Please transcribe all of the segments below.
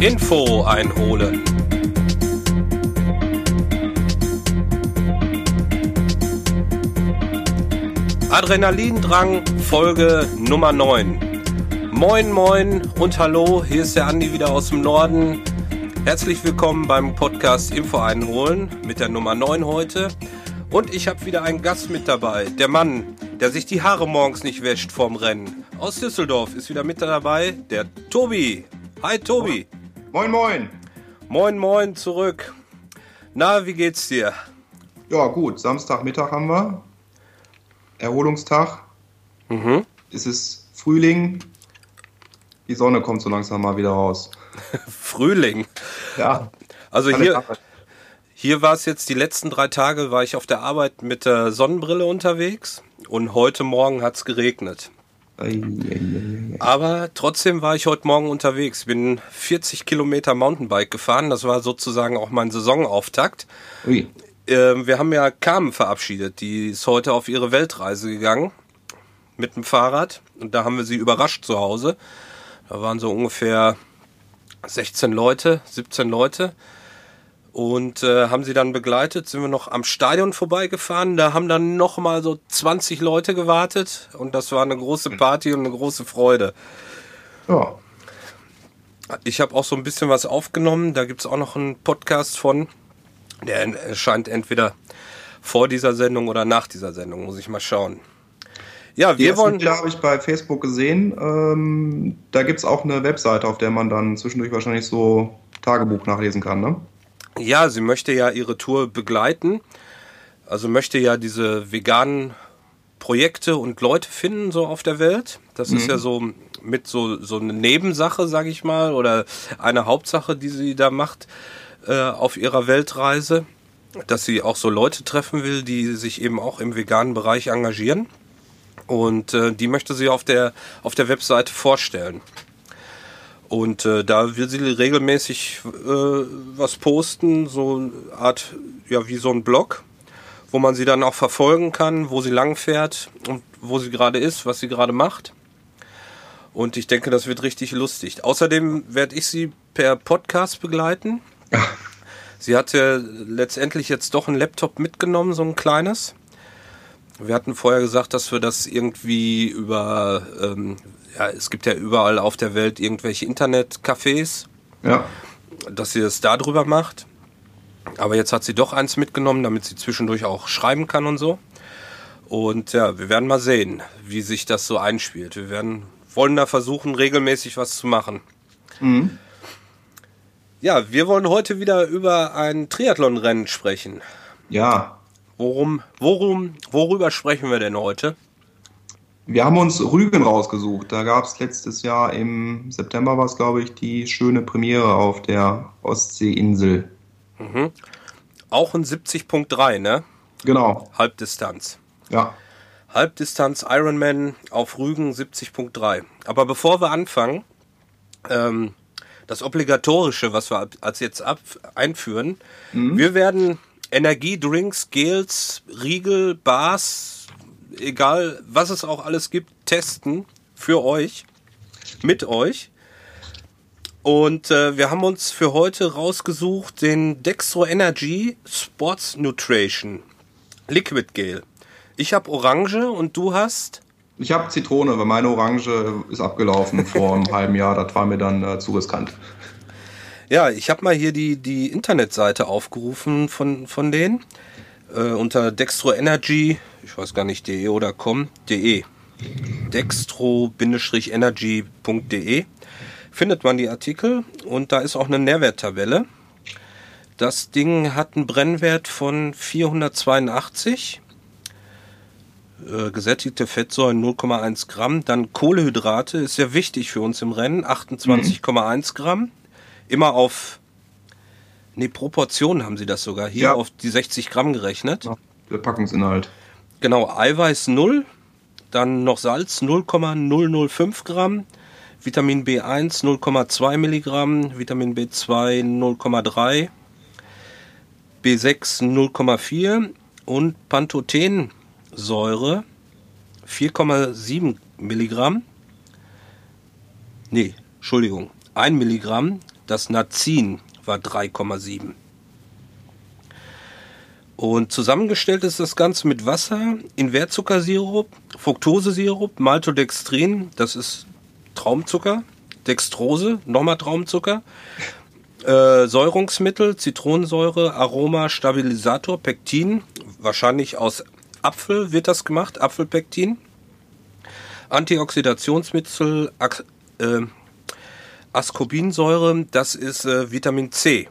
Info einholen. Adrenalindrang Folge Nummer 9. Moin moin und hallo, hier ist der Andi wieder aus dem Norden. Herzlich willkommen beim Podcast Info einholen mit der Nummer 9 heute. Und ich habe wieder einen Gast mit dabei. Der Mann, der sich die Haare morgens nicht wäscht vorm Rennen. Aus Düsseldorf ist wieder mit dabei, der Tobi. Hi Tobi. Moin moin. Moin moin zurück. Na, wie geht's dir? Ja, gut. Samstagmittag haben wir. Erholungstag. Mhm. Es ist Frühling. Die Sonne kommt so langsam mal wieder raus. Frühling. Ja. Also hier, hier war es jetzt die letzten drei Tage, war ich auf der Arbeit mit der Sonnenbrille unterwegs und heute Morgen hat's geregnet. Aber trotzdem war ich heute Morgen unterwegs. Bin 40 Kilometer Mountainbike gefahren. Das war sozusagen auch mein Saisonauftakt. Ui. Ähm, wir haben ja Carmen verabschiedet. Die ist heute auf ihre Weltreise gegangen mit dem Fahrrad. Und da haben wir sie überrascht zu Hause. Da waren so ungefähr 16 Leute, 17 Leute. Und äh, haben sie dann begleitet, sind wir noch am Stadion vorbeigefahren. Da haben dann noch mal so 20 Leute gewartet. Und das war eine große Party und eine große Freude. Ja. Ich habe auch so ein bisschen was aufgenommen. Da gibt's auch noch einen Podcast von. Der erscheint entweder vor dieser Sendung oder nach dieser Sendung. Muss ich mal schauen. Ja, Die wir wollen. Bilder habe ich bei Facebook gesehen. Ähm, da gibt es auch eine Webseite, auf der man dann zwischendurch wahrscheinlich so Tagebuch nachlesen kann, ne? Ja, sie möchte ja ihre Tour begleiten. Also möchte ja diese veganen Projekte und Leute finden so auf der Welt. Das ist ja so mit so so eine Nebensache, sage ich mal, oder eine Hauptsache, die sie da macht äh, auf ihrer Weltreise, dass sie auch so Leute treffen will, die sich eben auch im veganen Bereich engagieren. Und äh, die möchte sie auf der auf der Webseite vorstellen. Und äh, da will sie regelmäßig äh, was posten, so eine Art, ja, wie so ein Blog, wo man sie dann auch verfolgen kann, wo sie lang fährt und wo sie gerade ist, was sie gerade macht. Und ich denke, das wird richtig lustig. Außerdem werde ich sie per Podcast begleiten. Sie hatte letztendlich jetzt doch ein Laptop mitgenommen, so ein kleines. Wir hatten vorher gesagt, dass wir das irgendwie über, ähm, ja, es gibt ja überall auf der Welt irgendwelche Internetcafés, Ja. dass sie das da drüber macht. Aber jetzt hat sie doch eins mitgenommen, damit sie zwischendurch auch schreiben kann und so. Und ja, wir werden mal sehen, wie sich das so einspielt. Wir werden, wollen da versuchen, regelmäßig was zu machen. Mhm. Ja, wir wollen heute wieder über ein Triathlonrennen sprechen. Ja. Worum, worum, worüber sprechen wir denn heute? Wir haben uns Rügen rausgesucht. Da gab es letztes Jahr im September, war es glaube ich, die schöne Premiere auf der Ostseeinsel. Auch ein 70.3, ne? Genau. Halbdistanz. Ja. Halbdistanz Ironman auf Rügen 70.3. Aber bevor wir anfangen, ähm, das Obligatorische, was wir als jetzt ab einführen, wir werden Energiedrinks, Gels, Riegel, Bars, egal was es auch alles gibt, testen für euch, mit euch. Und äh, wir haben uns für heute rausgesucht den Dextro Energy Sports Nutrition Liquid Gel. Ich habe Orange und du hast. Ich habe Zitrone, weil meine Orange ist abgelaufen vor einem halben Jahr. Das war mir dann äh, zu riskant. Ja, ich habe mal hier die, die Internetseite aufgerufen von, von denen. Äh, unter Dextro Energy, ich weiß gar nicht, de oder com, de. Dextro-energy.de findet man die Artikel und da ist auch eine Nährwerttabelle. Das Ding hat einen Brennwert von 482. Äh, gesättigte Fettsäuren 0,1 Gramm. Dann Kohlehydrate ist sehr wichtig für uns im Rennen, 28,1 Gramm. Immer auf, nee, Proportionen haben sie das sogar hier Ja. auf die 60 Gramm gerechnet. Der Packungsinhalt. Genau, Eiweiß 0, dann noch Salz 0,005 Gramm, Vitamin B1 0,2 Milligramm, Vitamin B2 0,3, B6 0,4 und Pantothensäure 4,7 Milligramm. Nee, Entschuldigung, 1 Milligramm. Das Nazin war 3,7. Und zusammengestellt ist das Ganze mit Wasser, Invertzuckersirup, Fructosesirup, Maltodextrin, das ist Traumzucker, Dextrose, nochmal Traumzucker, äh, Säurungsmittel, Zitronensäure, Aroma, Stabilisator, Pektin, wahrscheinlich aus Apfel wird das gemacht, Apfelpektin, Antioxidationsmittel, äh, Ascorbinsäure, das ist äh, Vitamin C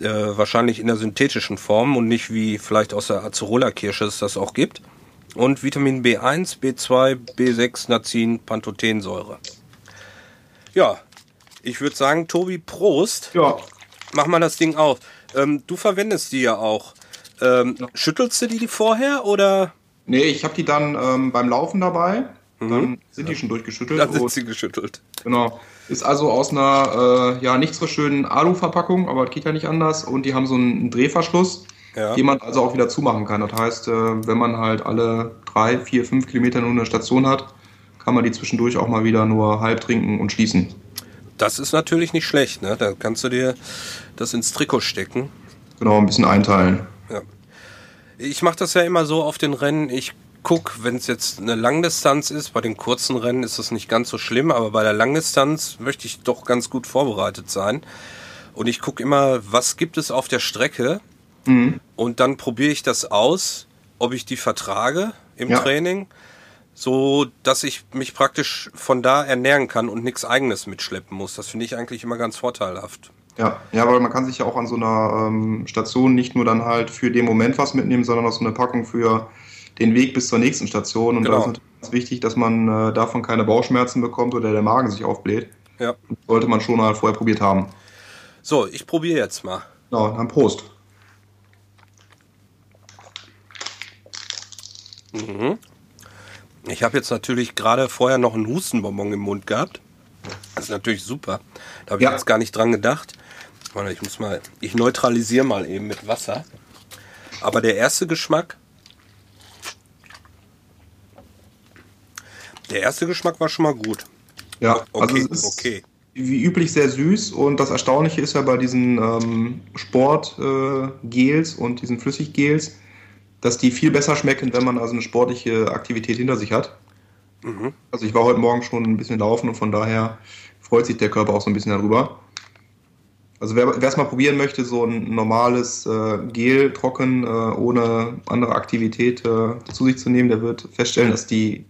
äh, wahrscheinlich in der synthetischen Form und nicht wie vielleicht aus der Acerola-Kirsche es das auch gibt. Und Vitamin B1, B2, B6, Nazin, Pantothensäure. Ja, ich würde sagen, Tobi, Prost. Ja. Mach mal das Ding auf. Ähm, du verwendest die ja auch. Ähm, ja. Schüttelst du die vorher oder? Nee, ich habe die dann ähm, beim Laufen dabei. Mhm. Dann sind die schon durchgeschüttelt. Dann sind sie geschüttelt. Genau. Ist also aus einer äh, ja nicht so schönen Alu-Verpackung, aber das geht ja nicht anders. Und die haben so einen Drehverschluss, ja. den man also auch wieder zumachen kann. Das heißt, äh, wenn man halt alle drei, vier, fünf Kilometer nur eine Station hat, kann man die zwischendurch auch mal wieder nur halb trinken und schließen. Das ist natürlich nicht schlecht, ne? Da kannst du dir das ins Trikot stecken. Genau, ein bisschen einteilen. Ja. Ich mache das ja immer so auf den Rennen. Ich gucke, wenn es jetzt eine Langdistanz ist, bei den kurzen Rennen ist das nicht ganz so schlimm, aber bei der Langdistanz möchte ich doch ganz gut vorbereitet sein. Und ich gucke immer, was gibt es auf der Strecke mhm. und dann probiere ich das aus, ob ich die vertrage im ja. Training, so dass ich mich praktisch von da ernähren kann und nichts eigenes mitschleppen muss. Das finde ich eigentlich immer ganz vorteilhaft. Ja, ja, weil man kann sich ja auch an so einer ähm, Station nicht nur dann halt für den Moment was mitnehmen, sondern auch so eine Packung für den Weg bis zur nächsten Station. Und genau. da ist natürlich ganz wichtig, dass man äh, davon keine Bauchschmerzen bekommt oder der Magen sich aufbläht. Ja. Das sollte man schon mal vorher probiert haben. So, ich probiere jetzt mal. Ja, dann Prost. Mhm. Ich habe jetzt natürlich gerade vorher noch einen Hustenbonbon im Mund gehabt. Das ist natürlich super. Da habe ich ja. jetzt gar nicht dran gedacht. Ich muss mal, ich neutralisiere mal eben mit Wasser. Aber der erste Geschmack Der erste Geschmack war schon mal gut. Ja, okay, also okay. wie üblich sehr süß und das Erstaunliche ist ja bei diesen ähm, Sportgels äh, und diesen Flüssiggels, dass die viel besser schmecken, wenn man also eine sportliche Aktivität hinter sich hat. Mhm. Also ich war heute Morgen schon ein bisschen laufen und von daher freut sich der Körper auch so ein bisschen darüber. Also wer es mal probieren möchte, so ein normales äh, Gel trocken, äh, ohne andere Aktivität äh, zu sich zu nehmen, der wird feststellen, dass die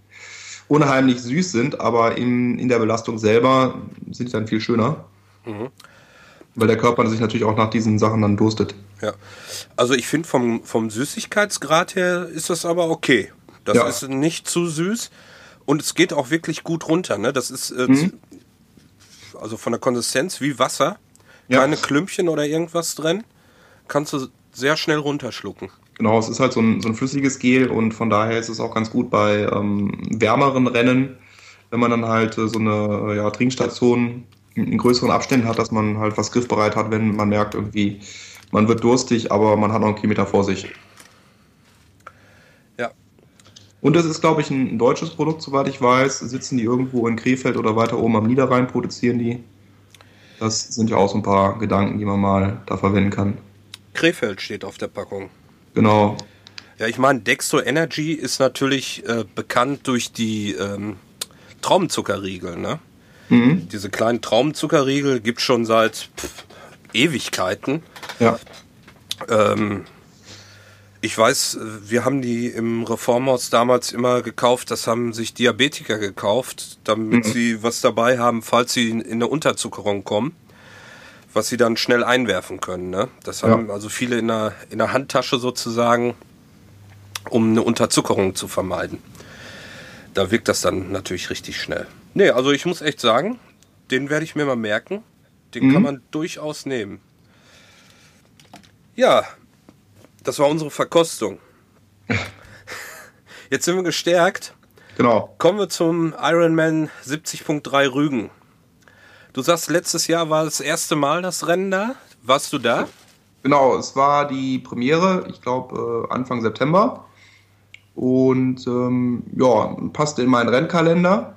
unheimlich süß sind, aber in, in der Belastung selber sind die dann viel schöner. Mhm. Weil der Körper sich natürlich auch nach diesen Sachen dann durstet. Ja. Also ich finde vom, vom Süßigkeitsgrad her ist das aber okay. Das ja. ist nicht zu süß und es geht auch wirklich gut runter. Ne? Das ist äh, mhm. also von der Konsistenz wie Wasser. Ja. Keine Klümpchen oder irgendwas drin. Kannst du sehr schnell runterschlucken. Genau, es ist halt so ein, so ein flüssiges Gel und von daher ist es auch ganz gut bei ähm, wärmeren Rennen, wenn man dann halt äh, so eine ja, Trinkstation in größeren Abständen hat, dass man halt was griffbereit hat, wenn man merkt, irgendwie, man wird durstig, aber man hat noch einen Kilometer vor sich. Ja. Und es ist, glaube ich, ein deutsches Produkt, soweit ich weiß. Sitzen die irgendwo in Krefeld oder weiter oben am Niederrhein, produzieren die. Das sind ja auch so ein paar Gedanken, die man mal da verwenden kann. Krefeld steht auf der Packung. Genau. Ja, ich meine, Dextro Energy ist natürlich äh, bekannt durch die ähm, Traubenzuckerriegel, ne? Mhm. Diese kleinen Traubenzuckerriegel gibt es schon seit pff, Ewigkeiten. Ja. Ähm, ich weiß, wir haben die im Reformhaus damals immer gekauft, das haben sich Diabetiker gekauft, damit mhm. sie was dabei haben, falls sie in eine Unterzuckerung kommen was sie dann schnell einwerfen können. Ne? Das haben ja. also viele in der, in der Handtasche sozusagen, um eine Unterzuckerung zu vermeiden. Da wirkt das dann natürlich richtig schnell. Nee, also ich muss echt sagen, den werde ich mir mal merken. Den mhm. kann man durchaus nehmen. Ja, das war unsere Verkostung. Jetzt sind wir gestärkt. Genau. Kommen wir zum Ironman 70.3 Rügen. Du sagst, letztes Jahr war das erste Mal das Rennen da. Warst du da? Genau, es war die Premiere, ich glaube äh, Anfang September. Und ähm, ja, passte in meinen Rennkalender.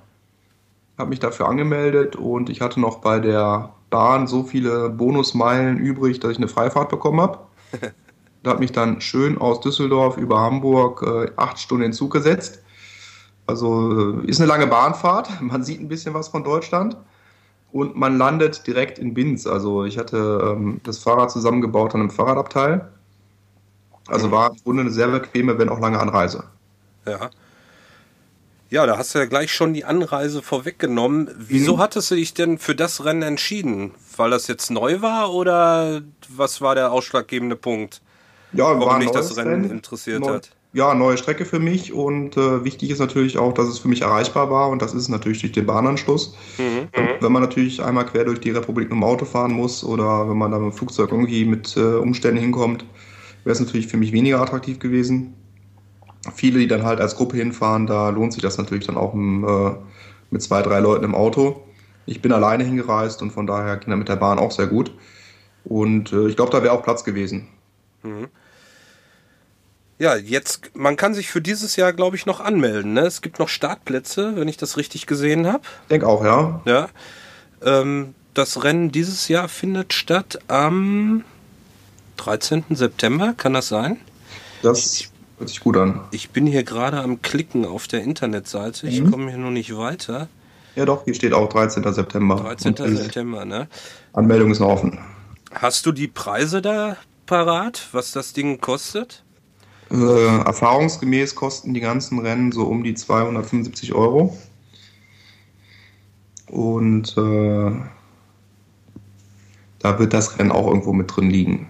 Habe mich dafür angemeldet und ich hatte noch bei der Bahn so viele Bonusmeilen übrig, dass ich eine Freifahrt bekommen habe. da hat mich dann schön aus Düsseldorf über Hamburg äh, acht Stunden in Zug gesetzt. Also äh, ist eine lange Bahnfahrt. Man sieht ein bisschen was von Deutschland. Und man landet direkt in Binz. Also ich hatte ähm, das Fahrrad zusammengebaut an einem Fahrradabteil. Also mhm. war im Grunde eine sehr bequeme, wenn auch lange Anreise. Ja. Ja, da hast du ja gleich schon die Anreise vorweggenommen. Wieso mhm. hattest du dich denn für das Rennen entschieden? Weil das jetzt neu war oder was war der ausschlaggebende Punkt? Ja, warum war dich das Rennen, Rennen interessiert neu, hat? Ja, neue Strecke für mich und äh, wichtig ist natürlich auch, dass es für mich erreichbar war und das ist natürlich durch den Bahnanschluss. Mhm. Wenn man natürlich einmal quer durch die Republik mit dem Auto fahren muss oder wenn man da mit dem Flugzeug irgendwie mit äh, Umständen hinkommt, wäre es natürlich für mich weniger attraktiv gewesen viele, die dann halt als Gruppe hinfahren, da lohnt sich das natürlich dann auch im, äh, mit zwei, drei Leuten im Auto. Ich bin alleine hingereist und von daher ging er mit der Bahn auch sehr gut. Und äh, ich glaube, da wäre auch Platz gewesen. Mhm. Ja, jetzt, man kann sich für dieses Jahr, glaube ich, noch anmelden. Ne? Es gibt noch Startplätze, wenn ich das richtig gesehen habe. Ich denke auch, ja. Ja. Ähm, das Rennen dieses Jahr findet statt am 13. September, kann das sein? Das Hört sich gut an. Ich bin hier gerade am Klicken auf der Internetseite. Ich mhm. komme hier noch nicht weiter. Ja, doch, hier steht auch 13. September. 13. September, ne? Anmeldung ist noch offen. Hast du die Preise da parat, was das Ding kostet? Äh, erfahrungsgemäß kosten die ganzen Rennen so um die 275 Euro. Und äh, da wird das Rennen auch irgendwo mit drin liegen.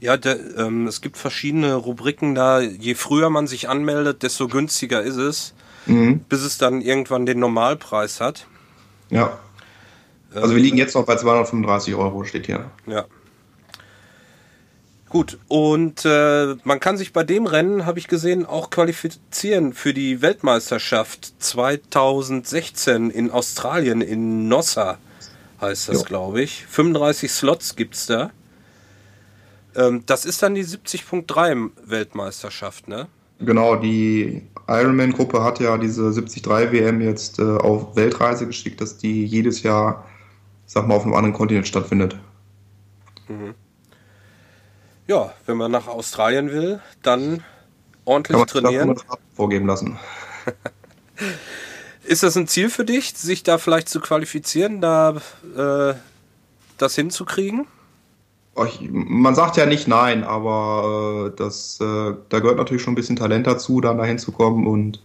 Ja, der, ähm, es gibt verschiedene Rubriken da. Je früher man sich anmeldet, desto günstiger ist es, mhm. bis es dann irgendwann den Normalpreis hat. Ja. Also wir liegen jetzt noch bei 235 Euro, steht hier. Ja. Gut, und äh, man kann sich bei dem Rennen, habe ich gesehen, auch qualifizieren für die Weltmeisterschaft 2016 in Australien, in Nossa heißt das, glaube ich. 35 Slots gibt es da. Ähm, das ist dann die 70.3 Weltmeisterschaft, ne? Genau, die Ironman-Gruppe hat ja diese 73 WM jetzt äh, auf Weltreise geschickt, dass die jedes Jahr, sag mal, auf einem anderen Kontinent stattfindet. Mhm. Ja, wenn man nach Australien will, dann ordentlich Kann man trainieren. vorgeben lassen. Ist das ein Ziel für dich, sich da vielleicht zu qualifizieren, da äh, das hinzukriegen? Man sagt ja nicht nein, aber äh, das, äh, da gehört natürlich schon ein bisschen Talent dazu, dann dahin zu kommen. Und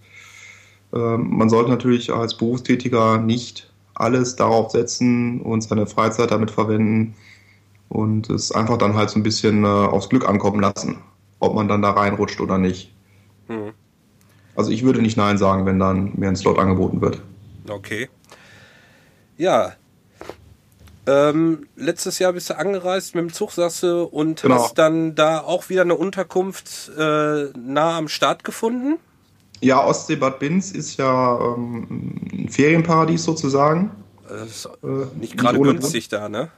äh, man sollte natürlich als Berufstätiger nicht alles darauf setzen und seine Freizeit damit verwenden und es einfach dann halt so ein bisschen äh, aufs Glück ankommen lassen, ob man dann da reinrutscht oder nicht. Mhm. Also ich würde nicht nein sagen, wenn dann mir ein Slot angeboten wird. Okay. Ja, ähm, letztes Jahr bist du angereist mit dem Zug, sagst du, und genau. hast dann da auch wieder eine Unterkunft äh, nah am Start gefunden? Ja, Ostsee Bad Binz ist ja ähm, ein Ferienparadies sozusagen. Das ist äh, nicht gerade günstig Grund. da, ne?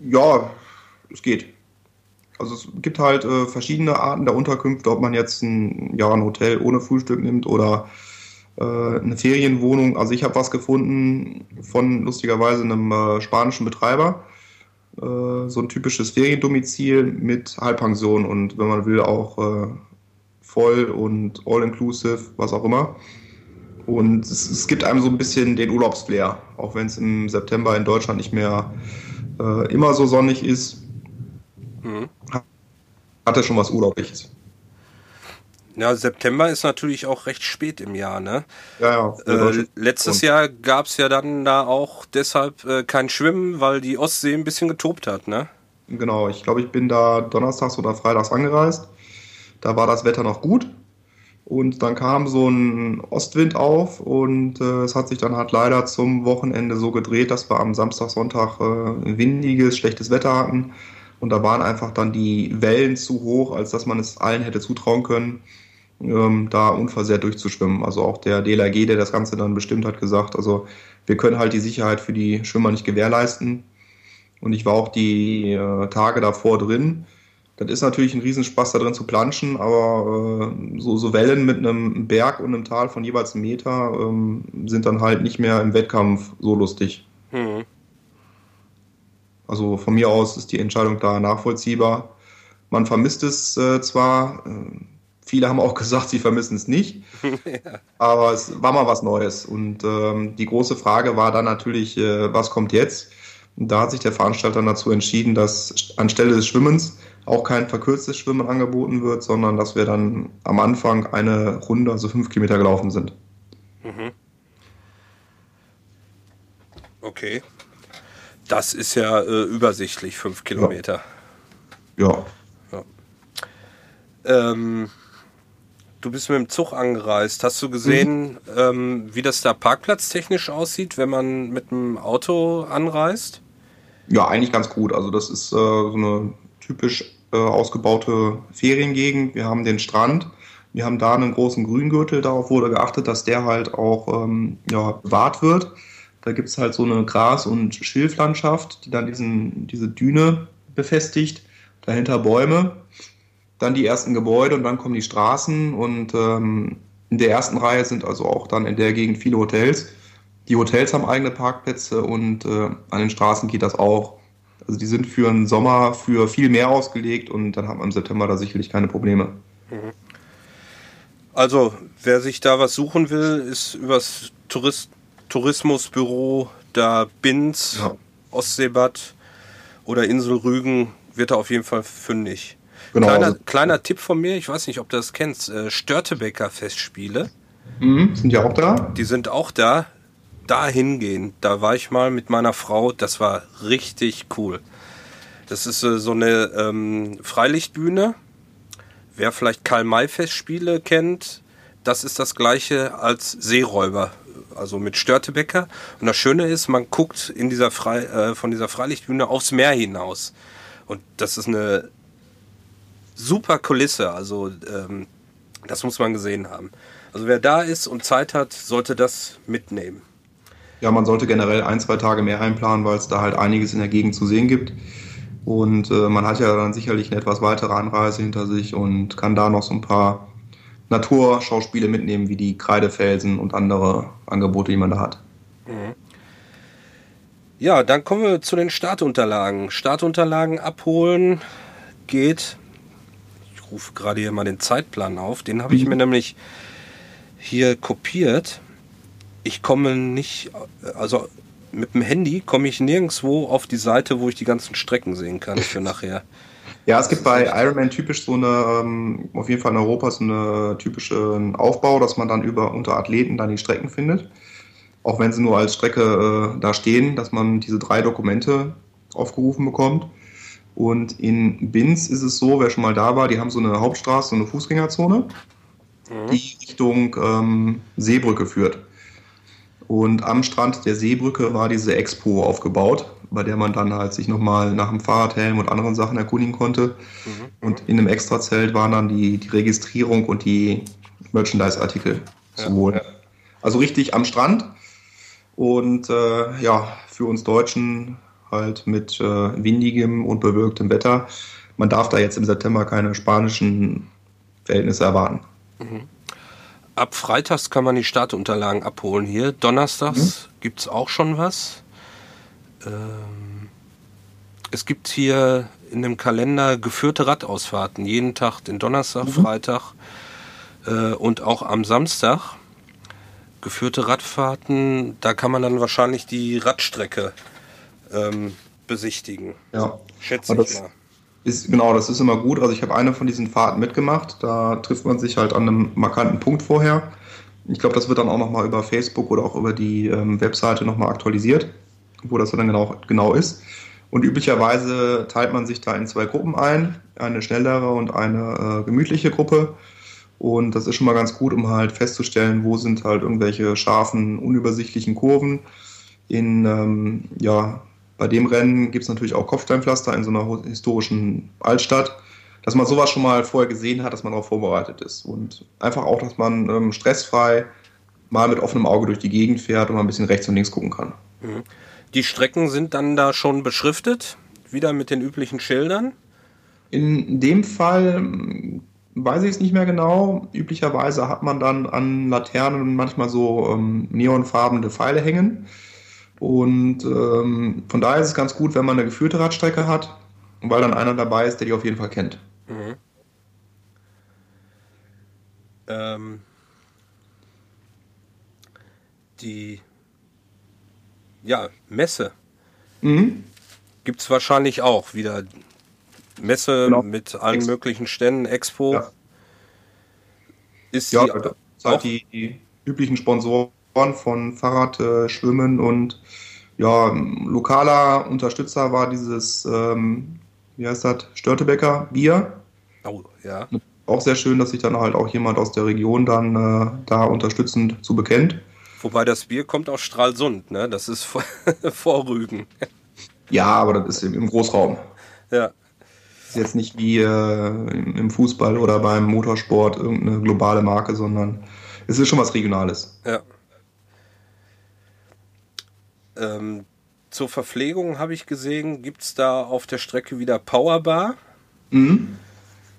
Ja, es geht. Also es gibt halt äh, verschiedene Arten der Unterkünfte, ob man jetzt ein, ja, ein Hotel ohne Frühstück nimmt oder äh, eine Ferienwohnung. Also ich habe was gefunden von lustigerweise einem äh, spanischen Betreiber. Äh, so ein typisches Feriendomizil mit Halbpension und wenn man will auch äh, voll und all-inclusive, was auch immer. Und es, es, gibt einem so ein bisschen den Urlaubsflair, auch wenn es im September in Deutschland nicht mehr äh, immer so sonnig ist. Mhm. Hat er schon was Urlaubliches. Ja, September ist natürlich auch recht spät im Jahr, ne? Ja, ja. Äh, letztes Jahr gab es ja dann da auch deshalb äh, kein Schwimmen, weil die Ostsee ein bisschen getobt hat, ne? Genau, ich glaube, ich bin da donnerstags oder freitags angereist. Da war das Wetter noch gut. Und dann kam so ein Ostwind auf und äh, es hat sich dann halt leider zum Wochenende so gedreht, dass wir am Samstag, Sonntag äh, windiges, schlechtes Wetter hatten. Und da waren einfach dann die Wellen zu hoch, als dass man es allen hätte zutrauen können, ähm, da unversehrt durchzuschwimmen. Also auch der DLRG, der das Ganze dann bestimmt hat, gesagt, also wir können halt die Sicherheit für die Schwimmer nicht gewährleisten. Und ich war auch die äh, Tage davor drin. Das ist natürlich ein Riesenspaß, da drin zu planschen, aber äh, so, so, Wellen mit einem Berg und einem Tal von jeweils einem Meter ähm, sind dann halt nicht mehr im Wettkampf so lustig. Hm. Also von mir aus ist die Entscheidung da nachvollziehbar. Man vermisst es äh, zwar, äh, viele haben auch gesagt, sie vermissen es nicht, ja. aber es war mal was Neues. Und ähm, die große Frage war dann natürlich, äh, was kommt jetzt? Und da hat sich der Veranstalter dazu entschieden, dass anstelle des Schwimmens auch kein verkürztes Schwimmen angeboten wird, sondern dass wir dann am Anfang eine Runde, also fünf Kilometer gelaufen sind. Mhm. Okay. Das ist ja äh, übersichtlich, fünf Kilometer. Ja. ja. Ähm, du bist mit dem Zug angereist. Hast du gesehen, mhm. ähm, wie das da parkplatztechnisch aussieht, wenn man mit dem Auto anreist? Ja, eigentlich ganz gut. Also das ist äh, so eine typisch äh, ausgebaute Feriengegend. Wir haben den Strand. Wir haben da einen großen Grüngürtel. Darauf wurde geachtet, dass der halt auch ähm, ja, bewahrt wird. Da gibt es halt so eine Gras- und Schilflandschaft, die dann diesen, diese Düne befestigt. Dahinter Bäume, dann die ersten Gebäude und dann kommen die Straßen. Und ähm, in der ersten Reihe sind also auch dann in der Gegend viele Hotels. Die Hotels haben eigene Parkplätze und äh, an den Straßen geht das auch. Also die sind für den Sommer für viel mehr ausgelegt und dann haben wir im September da sicherlich keine Probleme. Mhm. Also, wer sich da was suchen will, ist übers Tourist Tourismusbüro da Binz, ja. Ostseebad oder Insel Rügen wird da auf jeden Fall fündig. Genau. Kleiner, also, kleiner Tipp von mir, ich weiß nicht, ob du das kennst, äh, Störtebecker Festspiele. Mhm, sind die auch da? Die sind auch da. Da hingehen, da war ich mal mit meiner Frau, das war richtig cool. Das ist äh, so eine ähm, Freilichtbühne. Wer vielleicht Karl-May-Festspiele kennt, das ist das gleiche als Seeräuber also mit Störtebecker. Und das Schöne ist, man guckt in dieser Frei, äh, von dieser Freilichtbühne aufs Meer hinaus. Und das ist eine super Kulisse. Also ähm, das muss man gesehen haben. Also wer da ist und Zeit hat, sollte das mitnehmen. Ja, man sollte generell ein, zwei Tage mehr einplanen, weil es da halt einiges in der Gegend zu sehen gibt. Und äh, man hat ja dann sicherlich eine etwas weitere Anreise hinter sich und kann da noch so ein paar Naturschauspiele mitnehmen, wie die Kreidefelsen und andere Angebote, die man da hat. Mhm. Ja, dann kommen wir zu den Startunterlagen. Startunterlagen abholen geht. Ich rufe gerade hier mal den Zeitplan auf. Den habe ich mhm. mir nämlich hier kopiert. Ich komme nicht, also mit dem Handy komme ich nirgendwo auf die Seite, wo ich die ganzen Strecken sehen kann für nachher. Ja, es gibt bei Ironman typisch so eine, ähm, auf jeden Fall in Europa so eine typische Aufbau, dass man dann über unter Athleten dann die Strecken findet. Auch wenn sie nur als Strecke äh, da stehen, dass man diese drei Dokumente aufgerufen bekommt. Und in Binz ist es so, wer schon mal da war, die haben so eine Hauptstraße, so eine Fußgängerzone, mhm. die Richtung ähm, Seebrücke führt. Und am Strand der Seebrücke war diese Expo aufgebaut, bei der man dann halt sich nochmal nach dem Fahrradhelm und anderen Sachen erkundigen konnte. Mhm. Und in einem Extrazelt waren dann die, die Registrierung und die Merchandise-Artikel ja, zu holen. Ja. Also richtig am Strand. Und äh, ja, für uns Deutschen halt mit äh, windigem und bewölktem Wetter. Man darf da jetzt im September keine spanischen Verhältnisse erwarten. Mhm ab Freitags kann man die Startunterlagen abholen hier. Donnerstags mhm. gibt es auch schon was. Ähm, es gibt hier in dem Kalender geführte Radausfahrten. Jeden Tag, den Donnerstag, mhm. Freitag äh, und auch am Samstag. Geführte Radfahrten, da kann man dann wahrscheinlich die Radstrecke ähm, besichtigen. Ja. Schätze ich mal. Ist, genau, das ist immer gut. Also ich habe eine von diesen Fahrten mitgemacht. Da trifft man sich halt an einem markanten Punkt vorher. Ich glaube, das wird dann auch nochmal über Facebook oder auch über die ähm, Webseite nochmal aktualisiert, wo das dann genau, genau ist. Und üblicherweise teilt man sich da in zwei Gruppen ein, eine schnellere und eine äh, gemütliche Gruppe. Und das ist schon mal ganz gut, um halt festzustellen, wo sind halt irgendwelche scharfen, unübersichtlichen Kurven in ähm, ja, bei dem Rennen gibt es natürlich auch Kopfsteinpflaster in so einer historischen Altstadt, dass man sowas schon mal vorher gesehen hat, dass man darauf vorbereitet ist. Und einfach auch, dass man ähm, stressfrei mal mit offenem Auge durch die Gegend fährt und mal ein bisschen rechts und links gucken kann. Mhm. Die Strecken sind dann da schon beschriftet, wieder mit den üblichen Schildern? In dem Fall hm, weiß ich es nicht mehr genau. Üblicherweise hat man dann an Laternen manchmal so ähm, neonfarbene Pfeile hängen. Und ähm, von daher ist es ganz gut, wenn man eine geführte Radstrecke hat, weil dann einer dabei ist, der die auf jeden Fall kennt. Mhm. Ähm, die ja, Messe. Mhm. Gibt es wahrscheinlich auch wieder. Messe genau. mit allen Expo. möglichen Ständen, Expo. Ja. Ist ja, die, halt die, die, üblichen Sponsoren von Fahrrad, äh, Schwimmen und ja, lokaler Unterstützer war dieses, ähm, wie heißt das, Störtebecker Bier. Oh, ja. Auch sehr schön, dass sich dann halt auch jemand aus der Region dann äh, da unterstützend zu bekennt. Wobei das Bier kommt aus Stralsund, ne? Das ist vor, vor Rügen. Ja, aber das ist im Großraum. Ja. Ist jetzt nicht wie äh, im Fußball oder beim Motorsport irgendeine globale Marke, sondern es ist schon was Regionales. Ja. Ähm, zur Verpflegung habe ich gesehen, gibt es da auf der Strecke wieder Powerbar. Mhm.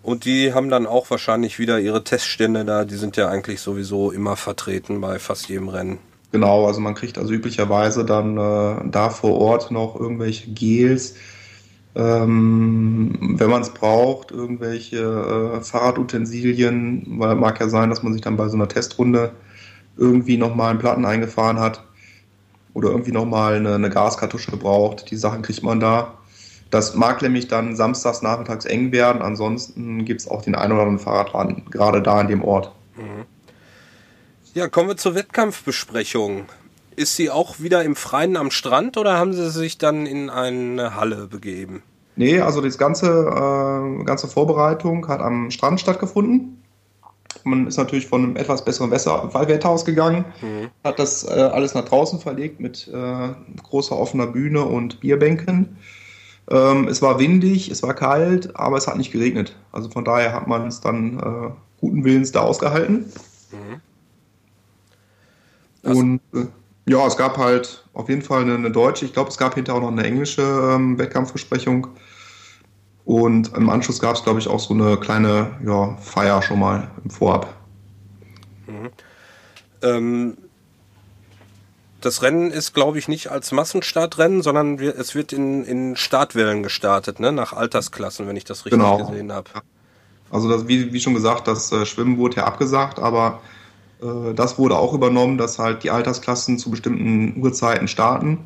Und die haben dann auch wahrscheinlich wieder ihre Teststände da. Die sind ja eigentlich sowieso immer vertreten bei fast jedem Rennen. Genau, also man kriegt also üblicherweise dann äh, da vor Ort noch irgendwelche Gels, ähm, wenn man es braucht, irgendwelche äh, Fahrradutensilien, weil es mag ja sein, dass man sich dann bei so einer Testrunde irgendwie nochmal einen Platten eingefahren hat oder irgendwie nochmal eine, eine Gaskartusche braucht. Die Sachen kriegt man da. Das mag nämlich dann samstags nachmittags eng werden. Ansonsten gibt es auch den einen oder anderen Fahrradladen, gerade da in dem Ort. Mhm. Ja, kommen wir zur Wettkampfbesprechung. Ist sie auch wieder im Freien am Strand oder haben sie sich dann in eine Halle begeben? Nee, also das ganze, äh, ganze Vorbereitung hat am Strand stattgefunden. Man ist natürlich von einem etwas besseren Wetter ausgegangen, mhm. hat das äh, alles nach draußen verlegt mit äh, großer offener Bühne und Bierbänken. Ähm, es war windig, es war kalt, aber es hat nicht geregnet. Also von daher hat man es dann äh, guten Willens da ausgehalten. Mhm. Und äh, ja, es gab halt auf jeden Fall eine, eine deutsche, ich glaube, es gab hinterher auch noch eine englische ähm, Wettkampfbesprechung. Und im Anschluss gab es, glaube ich, auch so eine kleine ja, Feier schon mal im Vorab. Mhm. Ähm, das Rennen ist, glaube ich, nicht als Massenstartrennen, sondern wir, es wird in, in Startwellen gestartet, ne? nach Altersklassen, wenn ich das richtig genau. gesehen habe. Also das, wie, wie schon gesagt, das äh, Schwimmen wurde ja abgesagt, aber äh, das wurde auch übernommen, dass halt die Altersklassen zu bestimmten Uhrzeiten starten,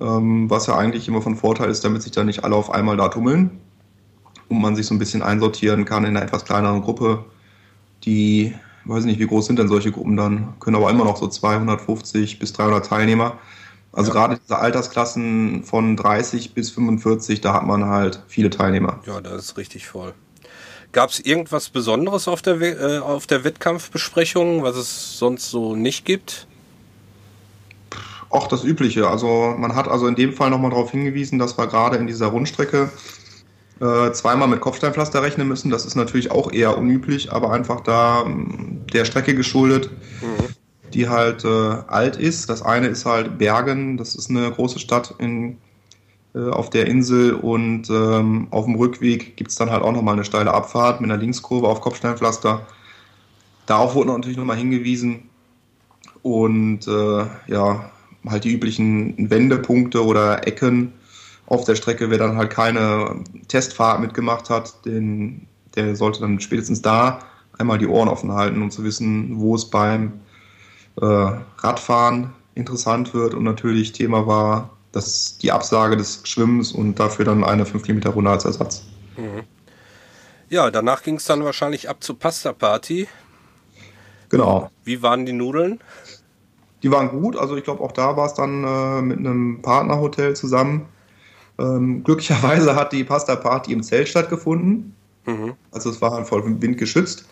ähm, was ja eigentlich immer von Vorteil ist, damit sich da nicht alle auf einmal da tummeln und man sich so ein bisschen einsortieren kann in einer etwas kleineren Gruppe, die weiß nicht, wie groß sind denn solche Gruppen dann? Können aber immer noch so 250 bis 300 Teilnehmer. Also ja. gerade diese Altersklassen von 30 bis 45, da hat man halt viele Teilnehmer. Ja, das ist richtig voll. Gab es irgendwas Besonderes auf der, äh, auf der Wettkampfbesprechung, was es sonst so nicht gibt? Auch das Übliche. Also man hat also in dem Fall nochmal darauf hingewiesen, dass wir gerade in dieser Rundstrecke äh, zweimal mit Kopfsteinpflaster rechnen müssen. Das ist natürlich auch eher unüblich, aber einfach da ähm, der Strecke geschuldet, mhm. die halt äh, alt ist. Das eine ist halt Bergen, das ist eine große Stadt in, äh, auf der Insel und ähm, auf dem Rückweg gibt es dann halt auch nochmal eine steile Abfahrt mit einer Linkskurve auf Kopfsteinpflaster. Darauf wurde natürlich nochmal hingewiesen und äh, ja, halt die üblichen Wendepunkte oder Ecken auf der Strecke, wer dann halt keine Testfahrt mitgemacht hat, den, der sollte dann spätestens da einmal die Ohren offen halten, um zu wissen, wo es beim äh, Radfahren interessant wird. Und natürlich Thema war dass die Absage des Schwimmens und dafür dann eine 5 Kilometer Runde als Ersatz. Mhm. Ja, danach ging es dann wahrscheinlich ab zur Pasta-Party. Genau. Wie waren die Nudeln? Die waren gut, also ich glaube auch da war es dann äh, mit einem Partnerhotel zusammen. Ähm, glücklicherweise hat die Pasta-Party im Zelt stattgefunden. Mhm. Also es war halt voll Wind geschützt.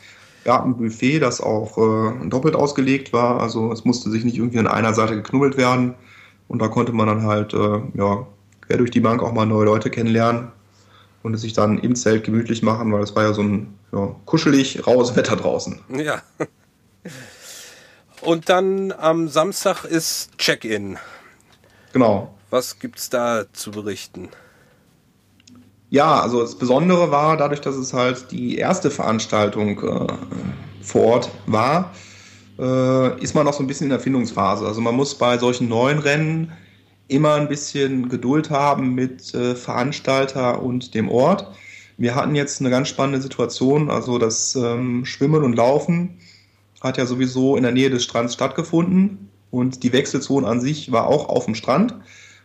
Wir hatten ein Buffet, das auch äh, doppelt ausgelegt war. Also es musste sich nicht irgendwie an einer Seite geknubbelt werden. Und da konnte man dann halt äh, ja, quer durch die Bank auch mal neue Leute kennenlernen und es sich dann im Zelt gemütlich machen, weil es war ja so ein ja, kuschelig raues Wetter draußen. Ja. Und dann am Samstag ist Check-in. Genau. Was gibt es da zu berichten? Ja, also das Besondere war, dadurch, dass es halt die erste Veranstaltung äh, vor Ort war, äh, ist man noch so ein bisschen in der Findungsphase. Also man muss bei solchen neuen Rennen immer ein bisschen Geduld haben mit äh, Veranstalter und dem Ort. Wir hatten jetzt eine ganz spannende Situation, also das ähm, Schwimmen und Laufen hat ja sowieso in der Nähe des Strands stattgefunden und die Wechselzone an sich war auch auf dem Strand.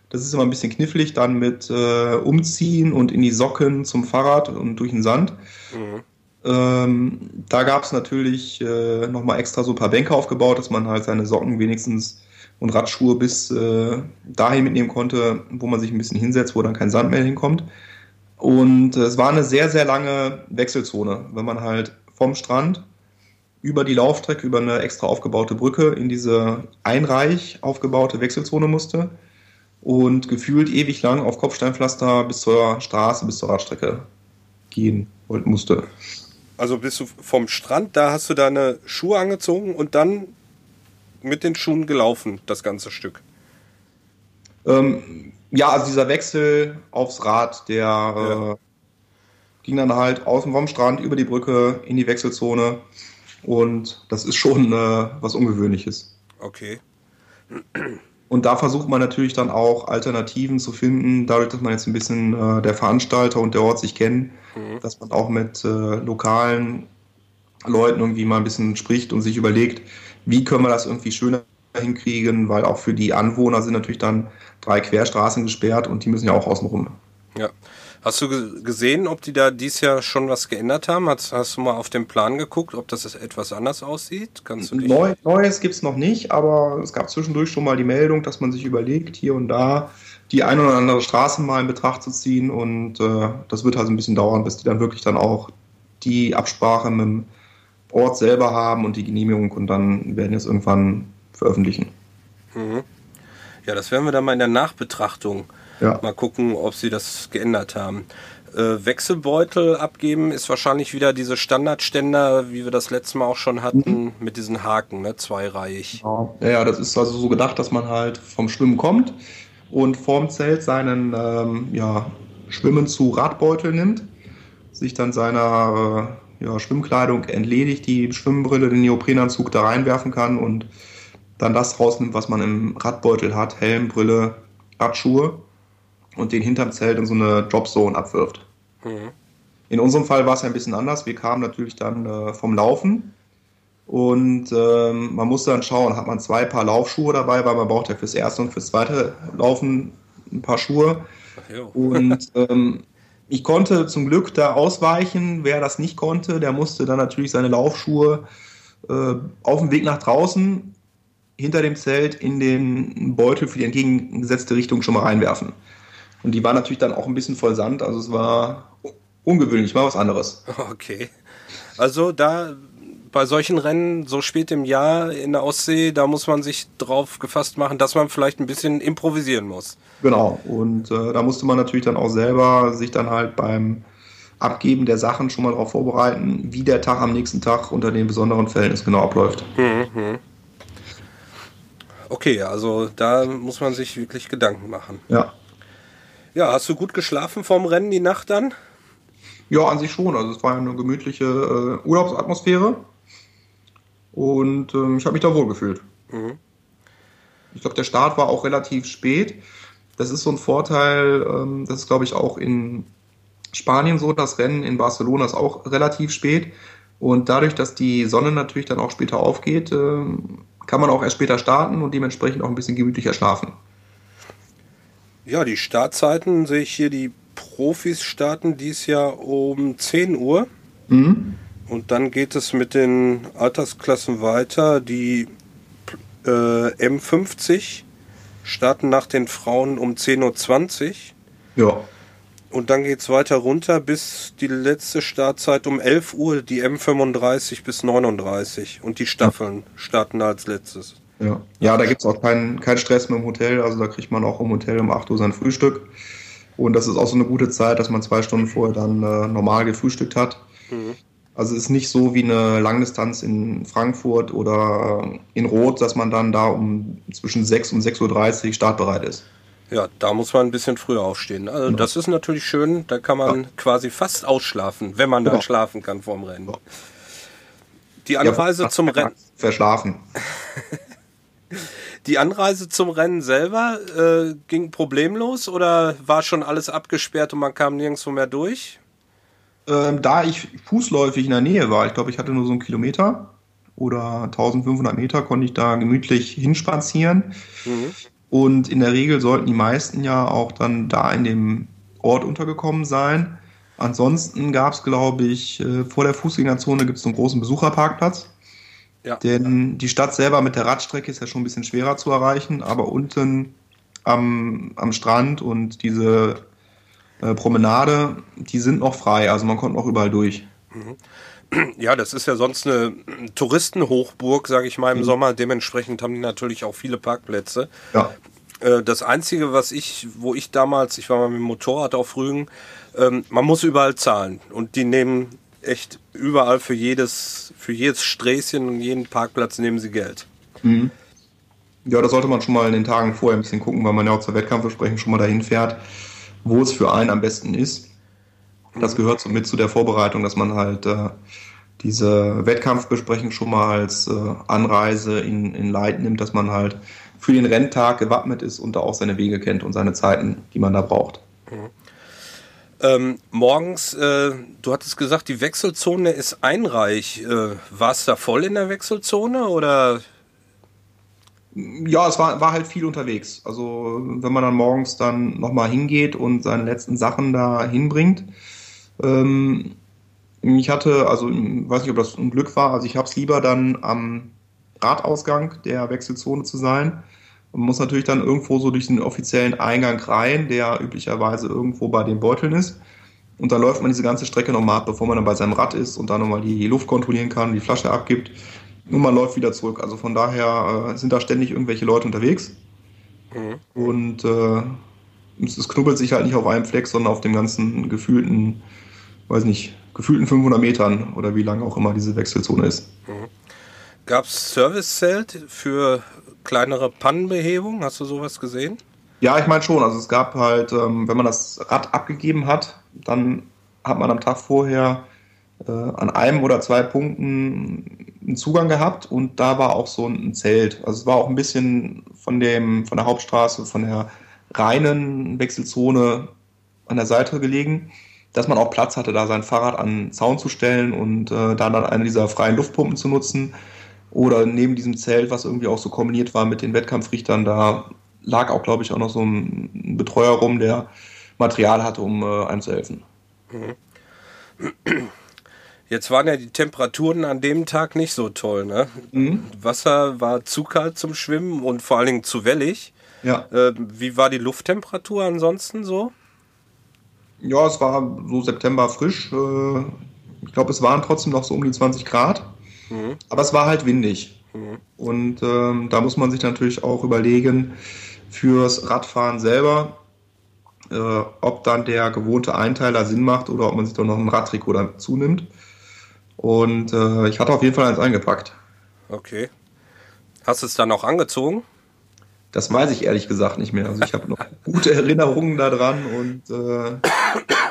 Das ist immer ein bisschen knifflig dann mit äh, Umziehen und in die Socken zum Fahrrad und durch den Sand. Mhm. Ähm, da gab es natürlich äh, nochmal extra so ein paar Bänke aufgebaut, dass man halt seine Socken wenigstens und Radschuhe bis äh, dahin mitnehmen konnte, wo man sich ein bisschen hinsetzt, wo dann kein Sand mehr hinkommt. Und äh, es war eine sehr, sehr lange Wechselzone, wenn man halt vom Strand über die Laufstrecke, über eine extra aufgebaute Brücke in diese einreich aufgebaute Wechselzone musste und gefühlt ewig lang auf Kopfsteinpflaster bis zur Straße, bis zur Radstrecke gehen musste. Also bist du vom Strand, da hast du deine Schuhe angezogen und dann mit den Schuhen gelaufen, das ganze Stück? Ähm, ja, also dieser Wechsel aufs Rad, der ja. äh, ging dann halt außen vom Strand über die Brücke in die Wechselzone und das ist schon äh, was Ungewöhnliches. Okay. Und da versucht man natürlich dann auch Alternativen zu finden, dadurch, dass man jetzt ein bisschen äh, der Veranstalter und der Ort sich kennen, mhm. dass man auch mit äh, lokalen Leuten irgendwie mal ein bisschen spricht und sich überlegt, wie können wir das irgendwie schöner hinkriegen, weil auch für die Anwohner sind natürlich dann drei Querstraßen gesperrt und die müssen ja auch außen rum. Ja. Hast du gesehen, ob die da dieses Jahr schon was geändert haben? Hast, hast du mal auf den Plan geguckt, ob das etwas anders aussieht? Kannst du dich Neu, Neues gibt es noch nicht, aber es gab zwischendurch schon mal die Meldung, dass man sich überlegt, hier und da die eine oder andere Straße mal in Betracht zu ziehen und äh, das wird halt ein bisschen dauern, bis die dann wirklich dann auch die Absprache mit dem Ort selber haben und die Genehmigung und dann werden wir es irgendwann veröffentlichen. Mhm. Ja, das werden wir dann mal in der Nachbetrachtung ja. mal gucken, ob sie das geändert haben. Äh, Wechselbeutel abgeben ist wahrscheinlich wieder diese Standardständer, wie wir das letzte Mal auch schon hatten, mhm. mit diesen Haken, ne? zweireihig. Ja. ja, das ist also so gedacht, dass man halt vom Schwimmen kommt und vorm Zelt seinen ähm, ja, Schwimmen zu Radbeutel nimmt, sich dann seiner äh, ja, Schwimmkleidung entledigt, die Schwimmbrille, den Neoprenanzug da reinwerfen kann und dann das rausnimmt, was man im Radbeutel hat, Helm, Brille, Radschuhe und den hinterm Zelt in so eine Dropzone abwirft. Mhm. In unserem Fall war es ein bisschen anders. Wir kamen natürlich dann äh, vom Laufen und ähm, man musste dann schauen, hat man zwei Paar Laufschuhe dabei, weil man braucht ja fürs erste und fürs zweite Laufen ein paar Schuhe. und ähm, ich konnte zum Glück da ausweichen. Wer das nicht konnte, der musste dann natürlich seine Laufschuhe äh, auf dem Weg nach draußen hinter dem Zelt in den Beutel für die entgegengesetzte Richtung schon mal reinwerfen. Und die war natürlich dann auch ein bisschen voll Sand, also es war ungewöhnlich, war was anderes. Okay. Also da bei solchen Rennen so spät im Jahr in der Ostsee, da muss man sich drauf gefasst machen, dass man vielleicht ein bisschen improvisieren muss. Genau. Und äh, da musste man natürlich dann auch selber sich dann halt beim Abgeben der Sachen schon mal darauf vorbereiten, wie der Tag am nächsten Tag unter den besonderen Verhältnissen genau abläuft. Mhm. Okay, also da muss man sich wirklich Gedanken machen. Ja. Ja, hast du gut geschlafen vorm Rennen die Nacht dann? Ja, an sich schon. Also es war eine gemütliche äh, Urlaubsatmosphäre. Und ähm, ich habe mich da wohl gefühlt. Mhm. Ich glaube, der Start war auch relativ spät. Das ist so ein Vorteil, ähm, das ist, glaube ich, auch in Spanien so. Das Rennen in Barcelona ist auch relativ spät. Und dadurch, dass die Sonne natürlich dann auch später aufgeht, äh, kann man auch erst später starten und dementsprechend auch ein bisschen gemütlicher schlafen. Ja, die Startzeiten sehe ich hier, die Profis starten dies Jahr um 10 Uhr. Mhm. Und dann geht es mit den Altersklassen weiter. Die äh, M50 starten nach den Frauen um 10.20 Uhr. Ja. Und dann geht es weiter runter bis die letzte Startzeit um 11 Uhr, die M35 bis 39. Und die Staffeln starten als letztes. Ja, ja da gibt es auch keinen kein Stress mit dem Hotel. Also da kriegt man auch im Hotel um 8 Uhr sein Frühstück. Und das ist auch so eine gute Zeit, dass man zwei Stunden vorher dann äh, normal gefrühstückt hat. Mhm. Also es ist nicht so wie eine Langdistanz in Frankfurt oder in Rot, dass man dann da um zwischen 6 und 6.30 Uhr startbereit ist. Ja, da muss man ein bisschen früher aufstehen. Also ja. das ist natürlich schön, da kann man ja. quasi fast ausschlafen, wenn man dann ja. schlafen kann vorm Rennen. Die Anreise zum Rennen. Verschlafen. Die Anreise zum Rennen selber äh, ging problemlos oder war schon alles abgesperrt und man kam nirgendwo mehr durch? Ähm, da ich fußläufig in der Nähe war, ich glaube, ich hatte nur so einen Kilometer oder 1500 Meter, konnte ich da gemütlich hinspazieren. Mhm. Und in der Regel sollten die meisten ja auch dann da in dem Ort untergekommen sein. Ansonsten gab es, glaube ich, äh, vor der Fußgängerzone gibt es einen großen Besucherparkplatz. Ja. Denn die Stadt selber mit der Radstrecke ist ja schon ein bisschen schwerer zu erreichen, aber unten am, am Strand und diese äh, Promenade, die sind noch frei, also man kommt noch überall durch. Mhm. Ja, das ist ja sonst eine Touristenhochburg, sage ich mal, im mhm. Sommer. Dementsprechend haben die natürlich auch viele Parkplätze. Ja. Äh, das Einzige, was ich, wo ich damals, ich war mal mit dem Motorrad auf Rügen, ähm, man muss überall zahlen. Und die nehmen echt überall für jedes, für jedes Sträßchen und jeden Parkplatz nehmen sie Geld. Mhm. Ja, da sollte man schon mal in den Tagen vorher ein bisschen gucken, weil man ja auch zur Wettkampfbesprechung schon mal dahin fährt, wo es für einen am besten ist. Das gehört so mit zu der Vorbereitung, dass man halt äh, diese Wettkampfbesprechung schon mal als äh, Anreise in, in Leid nimmt, dass man halt für den Renntag gewappnet ist und da auch seine Wege kennt und seine Zeiten, die man da braucht. Mhm. Ähm, morgens, äh, du hattest gesagt, die Wechselzone ist einreich. Äh, war es da voll in der Wechselzone oder? Ja, es war, war halt viel unterwegs. Also wenn man dann morgens dann nochmal hingeht und seine letzten Sachen da hinbringt. Ähm, ich hatte, also ich weiß nicht, ob das ein Glück war, also ich habe es lieber dann am Radausgang der Wechselzone zu sein. Man muss natürlich dann irgendwo so durch den offiziellen Eingang rein, der üblicherweise irgendwo bei den Beuteln ist. Und dann läuft man diese ganze Strecke nochmal ab, bevor man dann bei seinem Rad ist und dann nochmal die Luft kontrollieren kann, die Flasche abgibt. Und man läuft wieder zurück. Also von daher äh, sind da ständig irgendwelche Leute unterwegs. Mhm. Und äh, es knubbelt sich halt nicht auf einem Fleck, sondern auf dem ganzen gefühlten, weiß nicht, gefühlten 500 Metern oder wie lang auch immer diese Wechselzone ist. Mhm. Gab es Servicezelt für kleinere Pannenbehebung? Hast du sowas gesehen? Ja, ich meine schon. Also es gab halt, ähm, wenn man das Rad abgegeben hat, dann hat man am Tag vorher äh, an einem oder zwei Punkten einen Zugang gehabt und da war auch so ein Zelt. Also es war auch ein bisschen von dem, von der Hauptstraße, von der reinen Wechselzone an der Seite gelegen, dass man auch Platz hatte, da sein Fahrrad an den Zaun zu stellen und äh, da dann eine dieser freien Luftpumpen zu nutzen. Oder neben diesem Zelt, was irgendwie auch so kombiniert war mit den Wettkampfrichtern, da lag auch, glaube ich, auch noch so ein Betreuer rum, der Material hatte, um äh, einem zu helfen. Mhm. Jetzt waren ja die Temperaturen an dem Tag nicht so toll. Ne? Mhm. Wasser war zu kalt zum Schwimmen und vor allen Dingen zu wellig. Ja. Äh, wie war die Lufttemperatur ansonsten so? Ja, es war so September frisch. Äh, ich glaube, es waren trotzdem noch so um die 20 Grad. Mhm. Aber es war halt windig. Mhm. Und ähm, da muss man sich natürlich auch überlegen, fürs Radfahren selber, äh, ob dann der gewohnte Einteiler Sinn macht oder ob man sich doch noch ein Radtrikot dazu nimmt. Und äh, ich hatte auf jeden Fall eins eingepackt. Okay. Hast du es dann auch angezogen? Das weiß ich ehrlich gesagt nicht mehr. Also ich habe noch gute Erinnerungen daran und äh,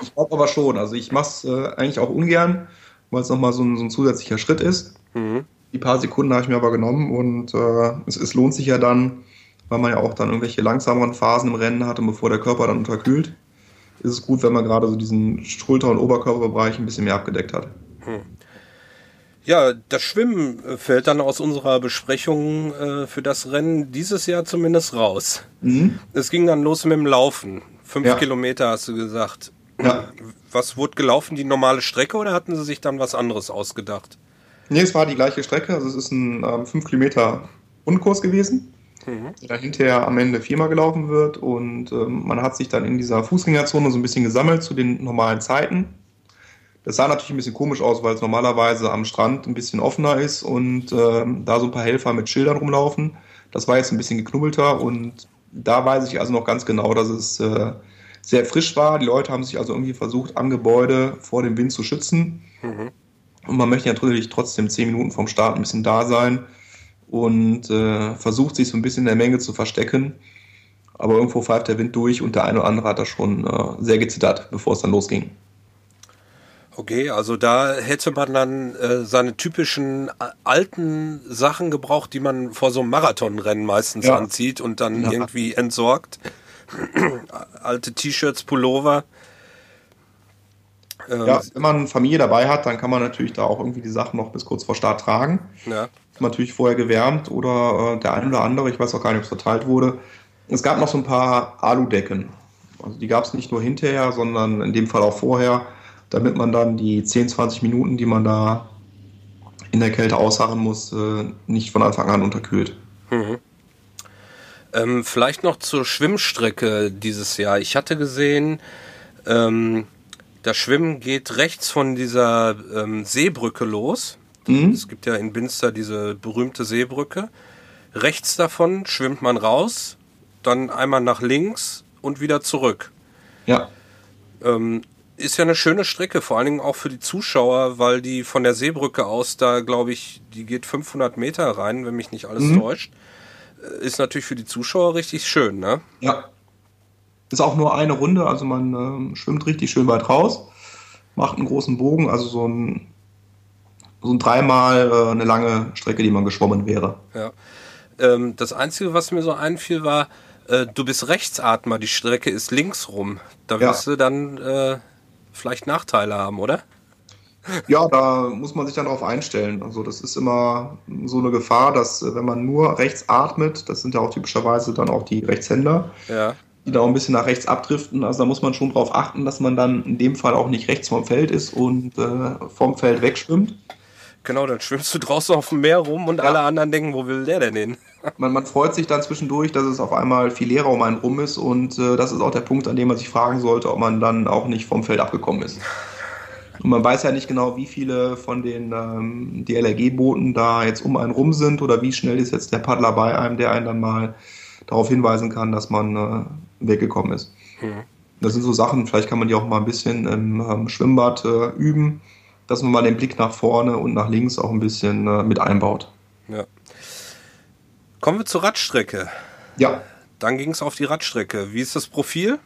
ich glaube aber schon. Also ich mache es äh, eigentlich auch ungern, weil es nochmal so ein, so ein zusätzlicher Schritt ist. Mhm. Die paar Sekunden habe ich mir aber genommen und äh, es, es, lohnt sich ja dann, weil man ja auch dann irgendwelche langsameren Phasen im Rennen hat und bevor der Körper dann unterkühlt, ist es gut, wenn man gerade so diesen Schulter- und Oberkörperbereich ein bisschen mehr abgedeckt hat. Mhm. Ja, das Schwimmen fällt dann aus unserer Besprechung äh, für das Rennen dieses Jahr zumindest raus. Mhm. Es ging dann los mit dem Laufen. Fünf ja. Kilometer hast du gesagt. Ja. Was wurde gelaufen? Die normale Strecke oder hatten sie sich dann was anderes ausgedacht? Nee, es war die gleiche Strecke. Also es ist ein ähm, 5 Kilometer Rundkurs gewesen, mhm. der hinterher am Ende viermal gelaufen wird. Und ähm, man hat sich dann in dieser Fußgängerzone so ein bisschen gesammelt zu den normalen Zeiten. Das sah natürlich ein bisschen komisch aus, weil es normalerweise am Strand ein bisschen offener ist und ähm, da so ein paar Helfer mit Schildern rumlaufen. Das war jetzt ein bisschen geknubbelter und da weiß ich also noch ganz genau, dass es äh, sehr frisch war. Die Leute haben sich also irgendwie versucht, am Gebäude vor dem Wind zu schützen. Mhm. Und man möchte natürlich trotzdem zehn Minuten vom Start ein bisschen da sein und äh, versucht sich so ein bisschen in der Menge zu verstecken. Aber irgendwo pfeift der Wind durch und der eine oder andere hat da schon äh, sehr gezittert, bevor es dann losging. Okay, also da hätte man dann äh, seine typischen äh, alten Sachen gebraucht, die man vor so einem Marathonrennen meistens ja. anzieht und dann ja. irgendwie entsorgt. Alte T-Shirts, Pullover. Ähm, ja, wenn man Familie dabei hat, dann kann man natürlich da auch irgendwie die Sachen noch bis kurz vor Start tragen. Ja. Ist natürlich vorher gewärmt oder äh, der ein oder andere, ich weiß auch gar nicht, ob es verteilt wurde. Es gab noch so ein paar Aludecken. Also die gab es nicht nur hinterher, sondern in dem Fall auch vorher damit man dann die 10, 20 Minuten, die man da in der Kälte ausharren muss, äh, nicht von Anfang an unterkühlt. Mhm. Ähm, vielleicht noch zur Schwimmstrecke dieses Jahr. Ich hatte gesehen, ähm, das Schwimmen geht rechts von dieser ähm, Seebrücke los. Mhm. Es gibt ja in Binster diese berühmte Seebrücke. Rechts davon schwimmt man raus, dann einmal nach links und wieder zurück. Ja. Ähm, ist ja eine schöne Strecke, vor allen Dingen auch für die Zuschauer, weil die von der Seebrücke aus da, glaube ich, die geht 500 Meter rein, wenn mich nicht alles mhm. täuscht. Äh, ist natürlich für die Zuschauer richtig schön, ne? Ja. Ist auch nur eine Runde, also man äh, schwimmt richtig schön weit raus, macht einen großen Bogen, also so ein, so ein dreimal äh, eine lange Strecke, die man geschwommen wäre. Ja. Ähm, das Einzige, was mir so einfiel, war, äh, du bist Rechtsatmer, die Strecke ist links rum. Da wirst ja. du dann äh, vielleicht Nachteile haben, oder? Ja, da muss man sich dann darauf einstellen. Also das ist immer so eine Gefahr, dass äh, wenn man nur rechts atmet, das sind ja auch typischerweise dann auch die Rechtshänder, ja. Die da auch ein bisschen nach rechts abdriften. Also da muss man schon darauf achten, dass man dann in dem Fall auch nicht rechts vom Feld ist und äh, vom Feld wegschwimmt. Genau, dann schwimmst du draußen auf dem Meer rum und ja. alle anderen denken, wo will der denn hin? Man, man, freut sich dann zwischendurch, dass es auf einmal viel leerer um einen rum ist und äh, das ist auch der Punkt, an dem man sich fragen sollte, ob man dann auch nicht vom Feld abgekommen ist. Und man weiß ja nicht genau, wie viele von den ähm, DLRG-Booten da jetzt um einen rum sind oder wie schnell ist jetzt der Paddler bei einem, der einen dann mal darauf hinweisen kann, dass man äh, weggekommen ist. Mhm. Das sind so Sachen, vielleicht kann man die auch mal ein bisschen im ähm, Schwimmbad äh, üben dass man mal den Blick nach vorne und nach links auch ein bisschen äh, mit einbaut. Ja. Kommen wir zur Radstrecke. Ja. Dann ging es auf die Radstrecke. Wie ist das Profil?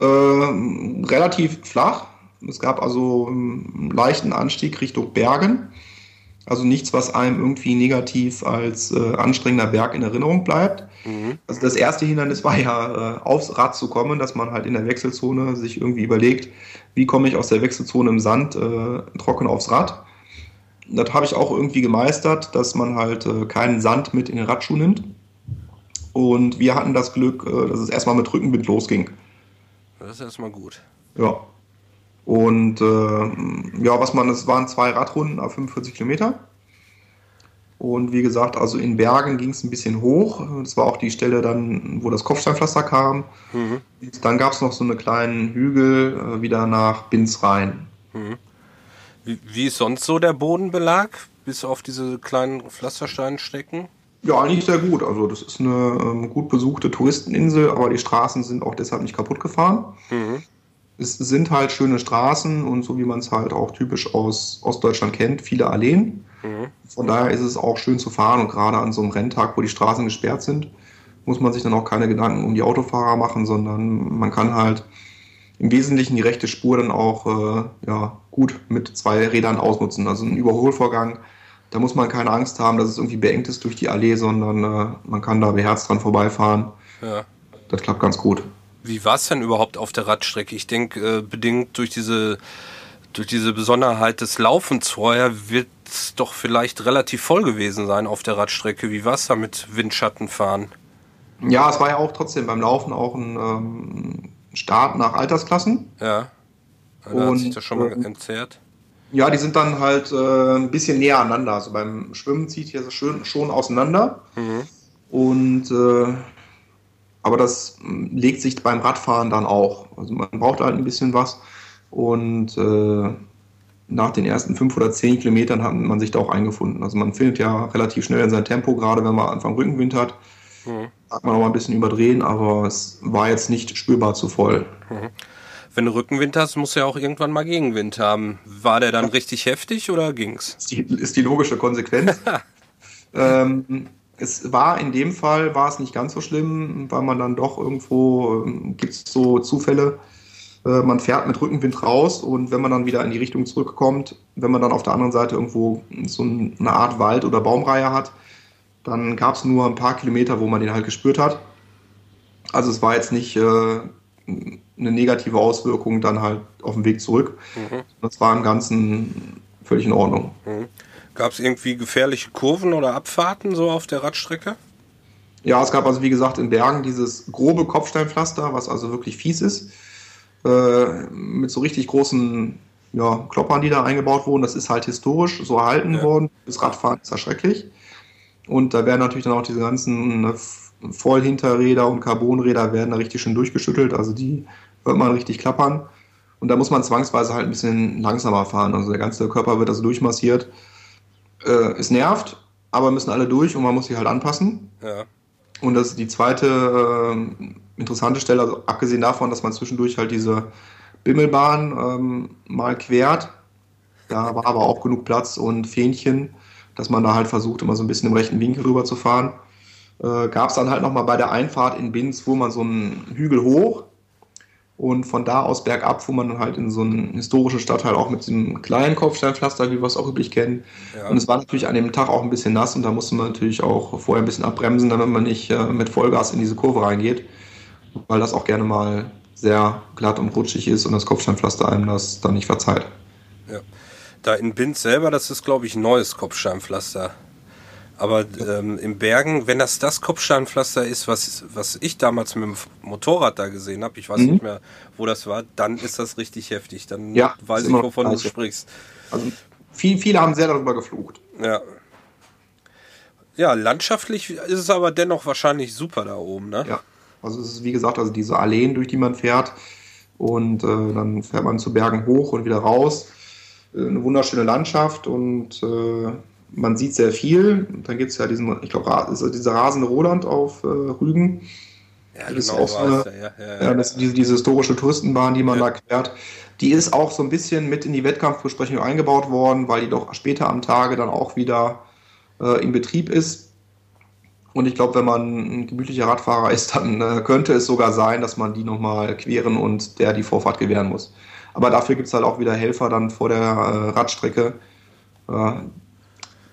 Äh, relativ flach. Es gab also einen leichten Anstieg Richtung Bergen. Also nichts, was einem irgendwie negativ als äh, anstrengender Berg in Erinnerung bleibt. Mhm. Also das erste Hindernis war ja, äh, aufs Rad zu kommen, dass man halt in der Wechselzone sich irgendwie überlegt, wie komme ich aus der Wechselzone im Sand äh, trocken aufs Rad. Das habe ich auch irgendwie gemeistert, dass man halt äh, keinen Sand mit in den Radschuh nimmt. Und wir hatten das Glück, äh, dass es erstmal mit Rückenwind losging. Das ist erstmal gut. Ja. Und äh, ja, was man, es waren zwei Radrunden auf 45 Kilometer. Und wie gesagt, also in Bergen ging es ein bisschen hoch. Das war auch die Stelle dann, wo das Kopfsteinpflaster kam. Mhm. Dann gab es noch so einen kleinen Hügel äh, wieder nach Binz rein. Mhm. Wie, wie, ist sonst so der Bodenbelag, bis auf diese kleinen Pflastersteinstecken? Ja, eigentlich sehr gut. Also das ist eine ähm, gut besuchte Touristeninsel, aber die Straßen sind auch deshalb nicht kaputt gefahren. Mhm es sind halt schöne Straßen und so wie man es halt auch typisch aus Ostdeutschland kennt, viele Alleen. Mhm. Von daher ist es auch schön zu fahren und gerade an so einem Renntag, wo die Straßen gesperrt sind, muss man sich dann auch keine Gedanken um die Autofahrer machen, sondern man kann halt im Wesentlichen die rechte Spur dann auch äh, ja, gut mit zwei Rädern ausnutzen. Also ein Überholvorgang, da muss man keine Angst haben, dass es irgendwie beengt ist durch die Allee, sondern äh, man kann da beherzt dran vorbeifahren. Ja. Das klappt ganz gut. Wie war es denn überhaupt auf der Radstrecke? Ich denke, äh, bedingt durch diese, durch diese Besonderheit des Laufens vorher wird es doch vielleicht relativ voll gewesen sein auf der Radstrecke. Wie war es da mit Windschattenfahren? Ja, es war ja auch trotzdem beim Laufen auch ein ähm, Start nach Altersklassen. Ja. Da und, hat sich das schon mal ähm, entzerrt. Ja, die sind dann halt äh, ein bisschen näher aneinander. Also beim Schwimmen zieht hier schön, schon auseinander. Mhm. Und äh, aber das hm, legt sich beim Radfahren dann auch. Also man braucht halt ein bisschen was. Und äh, nach den ersten fünf oder zehn Kilometern hat man sich da auch eingefunden. Also man findet ja relativ schnell in sein Tempo, gerade wenn man Anfang Rückenwind hat. Mhm. Hat man auch mal ein bisschen überdrehen, aber es war jetzt nicht spürbar zu voll. Mhm. Wenn du Rückenwind hast, musst du ja auch irgendwann mal Gegenwind haben. War der dann richtig heftig oder ging's? Ist die, ist die logische Konsequenz. ähm, es war in dem Fall war es nicht ganz so schlimm, weil man dann doch irgendwo ähm, gibt es so Zufälle, Äh, man fährt mit Rückenwind raus und wenn man dann wieder in die Richtung zurückkommt, wenn man dann auf der anderen Seite irgendwo so eine Art Wald- oder Baumreihe hat, dann gab es nur ein paar Kilometer, wo man den halt gespürt hat. Also es war jetzt nicht äh, eine negative Auswirkung dann halt auf dem Weg zurück. Mhm. Das war im Ganzen völlig in Ordnung. Mhm. Gab es irgendwie gefährliche Kurven oder Abfahrten so auf der Radstrecke? Ja, es gab also wie gesagt in Bergen dieses grobe Kopfsteinpflaster, was also wirklich fies ist, äh, mit so richtig großen ja, Kloppern, die da eingebaut wurden. Das ist halt historisch so erhalten ja. worden. Das Radfahren ist erschrecklich. Und da werden natürlich dann auch diese ganzen ne, Vollhinterräder und Carbonräder werden da richtig schön durchgeschüttelt. Also die hört man richtig klappern. Und da muss man zwangsweise halt ein bisschen langsamer fahren. Also der ganze Körper wird also durchmassiert. Äh, es nervt, aber müssen alle durch und man muss sich halt anpassen. Ja. Und das ist die zweite äh, interessante Stelle, also abgesehen davon, dass man zwischendurch halt diese Bimmelbahn ähm, mal quert. Da war aber auch genug Platz und Fähnchen, dass man da halt versucht, immer so ein bisschen im rechten Winkel rüber zu fahren. Äh, Gab es dann halt nochmal bei der Einfahrt in Binz, wo man so einen Hügel hoch und von da aus bergab, wo man dann halt in so einen historischen Stadtteil auch mit diesem kleinen Kopfsteinpflaster, wie wir es auch üblich kennen. Ja. Und es war natürlich an dem Tag auch ein bisschen nass und da musste man natürlich auch vorher ein bisschen abbremsen, damit man nicht äh, mit Vollgas in diese Kurve reingeht, weil das auch gerne mal sehr glatt und rutschig ist und das Kopfsteinpflaster einem das dann nicht verzeiht. Ja. Da in Binz selber, das ist glaube ich ein neues Kopfsteinpflaster. Aber ähm, im Bergen, wenn das das Kopfsteinpflaster ist, was, was ich damals mit dem Motorrad da gesehen habe, ich weiß mhm. nicht mehr, wo das war, dann ist das richtig heftig. Dann ja, weiß ich, wovon du sprichst. Also viel, viele haben sehr darüber geflucht. Ja. Ja, landschaftlich ist es aber dennoch wahrscheinlich super da oben, ne? Ja. Also es ist wie gesagt, also diese Alleen, durch die man fährt und äh, dann fährt man zu Bergen hoch und wieder raus. Äh, eine wunderschöne Landschaft und äh, man sieht sehr viel. Dann gibt es ja diesen, ich glaube, dieser rasende Roland auf äh, Rügen. Ja, das genau, ist auch eine, ja, ja, ja. das diese, diese, historische Touristenbahn, die man da quert. Die ist auch so ein bisschen mit in die Wettkampfbesprechung eingebaut worden, weil die doch später am Tage dann auch wieder äh, in Betrieb ist. Und ich glaube, wenn man ein gemütlicher Radfahrer ist, dann äh, könnte es sogar sein, dass man die nochmal queren und der die Vorfahrt gewähren muss. Aber dafür gibt es halt auch wieder Helfer dann vor der äh, Radstrecke, äh,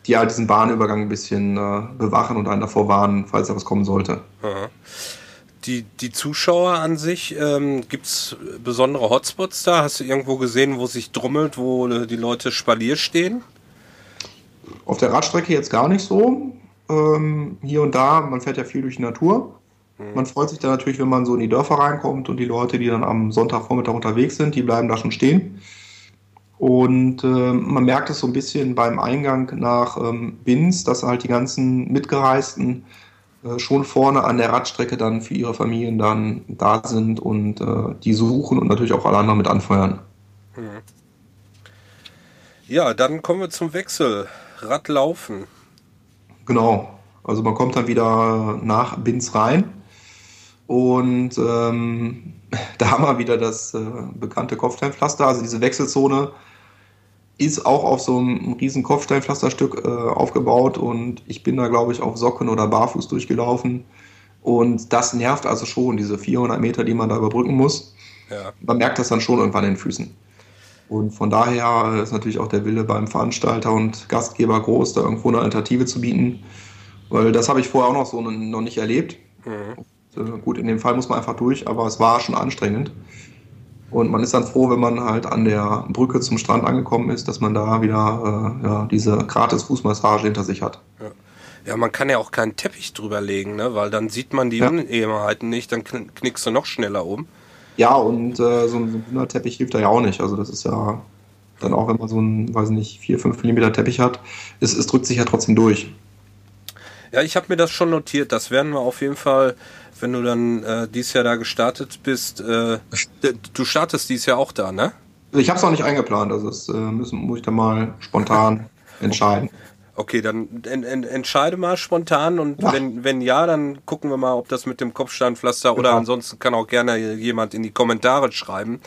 die halt diesen Bahnübergang ein bisschen äh, bewachen und einen davor warnen, falls da was kommen sollte. Die, die Zuschauer an sich, ähm, gibt es besondere Hotspots da? Hast du irgendwo gesehen, wo sich drummelt, wo die Leute Spalier stehen? Auf der Radstrecke jetzt gar nicht so. Ähm, hier und da, man fährt ja viel durch die Natur. Mhm. Man freut sich dann natürlich, wenn man so in die Dörfer reinkommt und die Leute, die dann am Sonntagvormittag unterwegs sind, die bleiben da schon stehen. Und äh, man merkt es so ein bisschen beim Eingang nach ähm, Binz, dass halt die ganzen Mitgereisten äh, schon vorne an der Radstrecke dann für ihre Familien dann da sind und äh, die suchen und natürlich auch alle anderen mit anfeuern. Mhm. Ja, dann kommen wir zum Wechsel. Radlaufen. Genau. Also man kommt dann wieder nach Binz rein und ähm, da haben wir wieder das äh, bekannte Kopfsteinpflaster, also diese Wechselzone ist auch auf so einem riesen Kopfsteinpflasterstück äh, aufgebaut und ich bin da, glaube ich, auf Socken oder barfuß durchgelaufen. Und das nervt also schon, diese 400 Meter, die man da überbrücken muss. Ja. Man merkt das dann schon irgendwann in den Füßen. Und von daher ist natürlich auch der Wille beim Veranstalter und Gastgeber groß, da irgendwo eine Alternative zu bieten. Weil das habe ich vorher auch noch so noch nicht erlebt. Mhm. Und, äh, gut, in dem Fall muss man einfach durch, aber es war schon anstrengend. Und man ist dann froh, wenn man halt an der Brücke zum Strand angekommen ist, dass man da wieder äh, ja, diese gratis Fußmassage hinter sich hat. Ja. ja. man kann ja auch keinen Teppich drüber legen, ne? weil dann sieht man die ja. Unebenheiten nicht, dann knickst du noch schneller um. Ja, und äh, so ein Wunderteppich hilft da ja auch nicht. Also das ist ja dann auch, wenn man so einen, weiß nicht, 4, 5 mm Teppich hat, es, es drückt sich ja trotzdem durch. Ja, ich habe mir das schon notiert. Das werden wir auf jeden Fall wenn du dann äh, dieses Jahr da gestartet bist, äh, du startest dieses Jahr auch da, ne? Ich habe es noch nicht eingeplant, also das äh, müssen, muss ich dann mal spontan entscheiden. Okay, dann en, en, entscheide mal spontan und ja. wenn, wenn ja, dann gucken wir mal, ob das mit dem Kopfsteinpflaster oder ja. ansonsten kann auch gerne jemand in die Kommentare schreiben,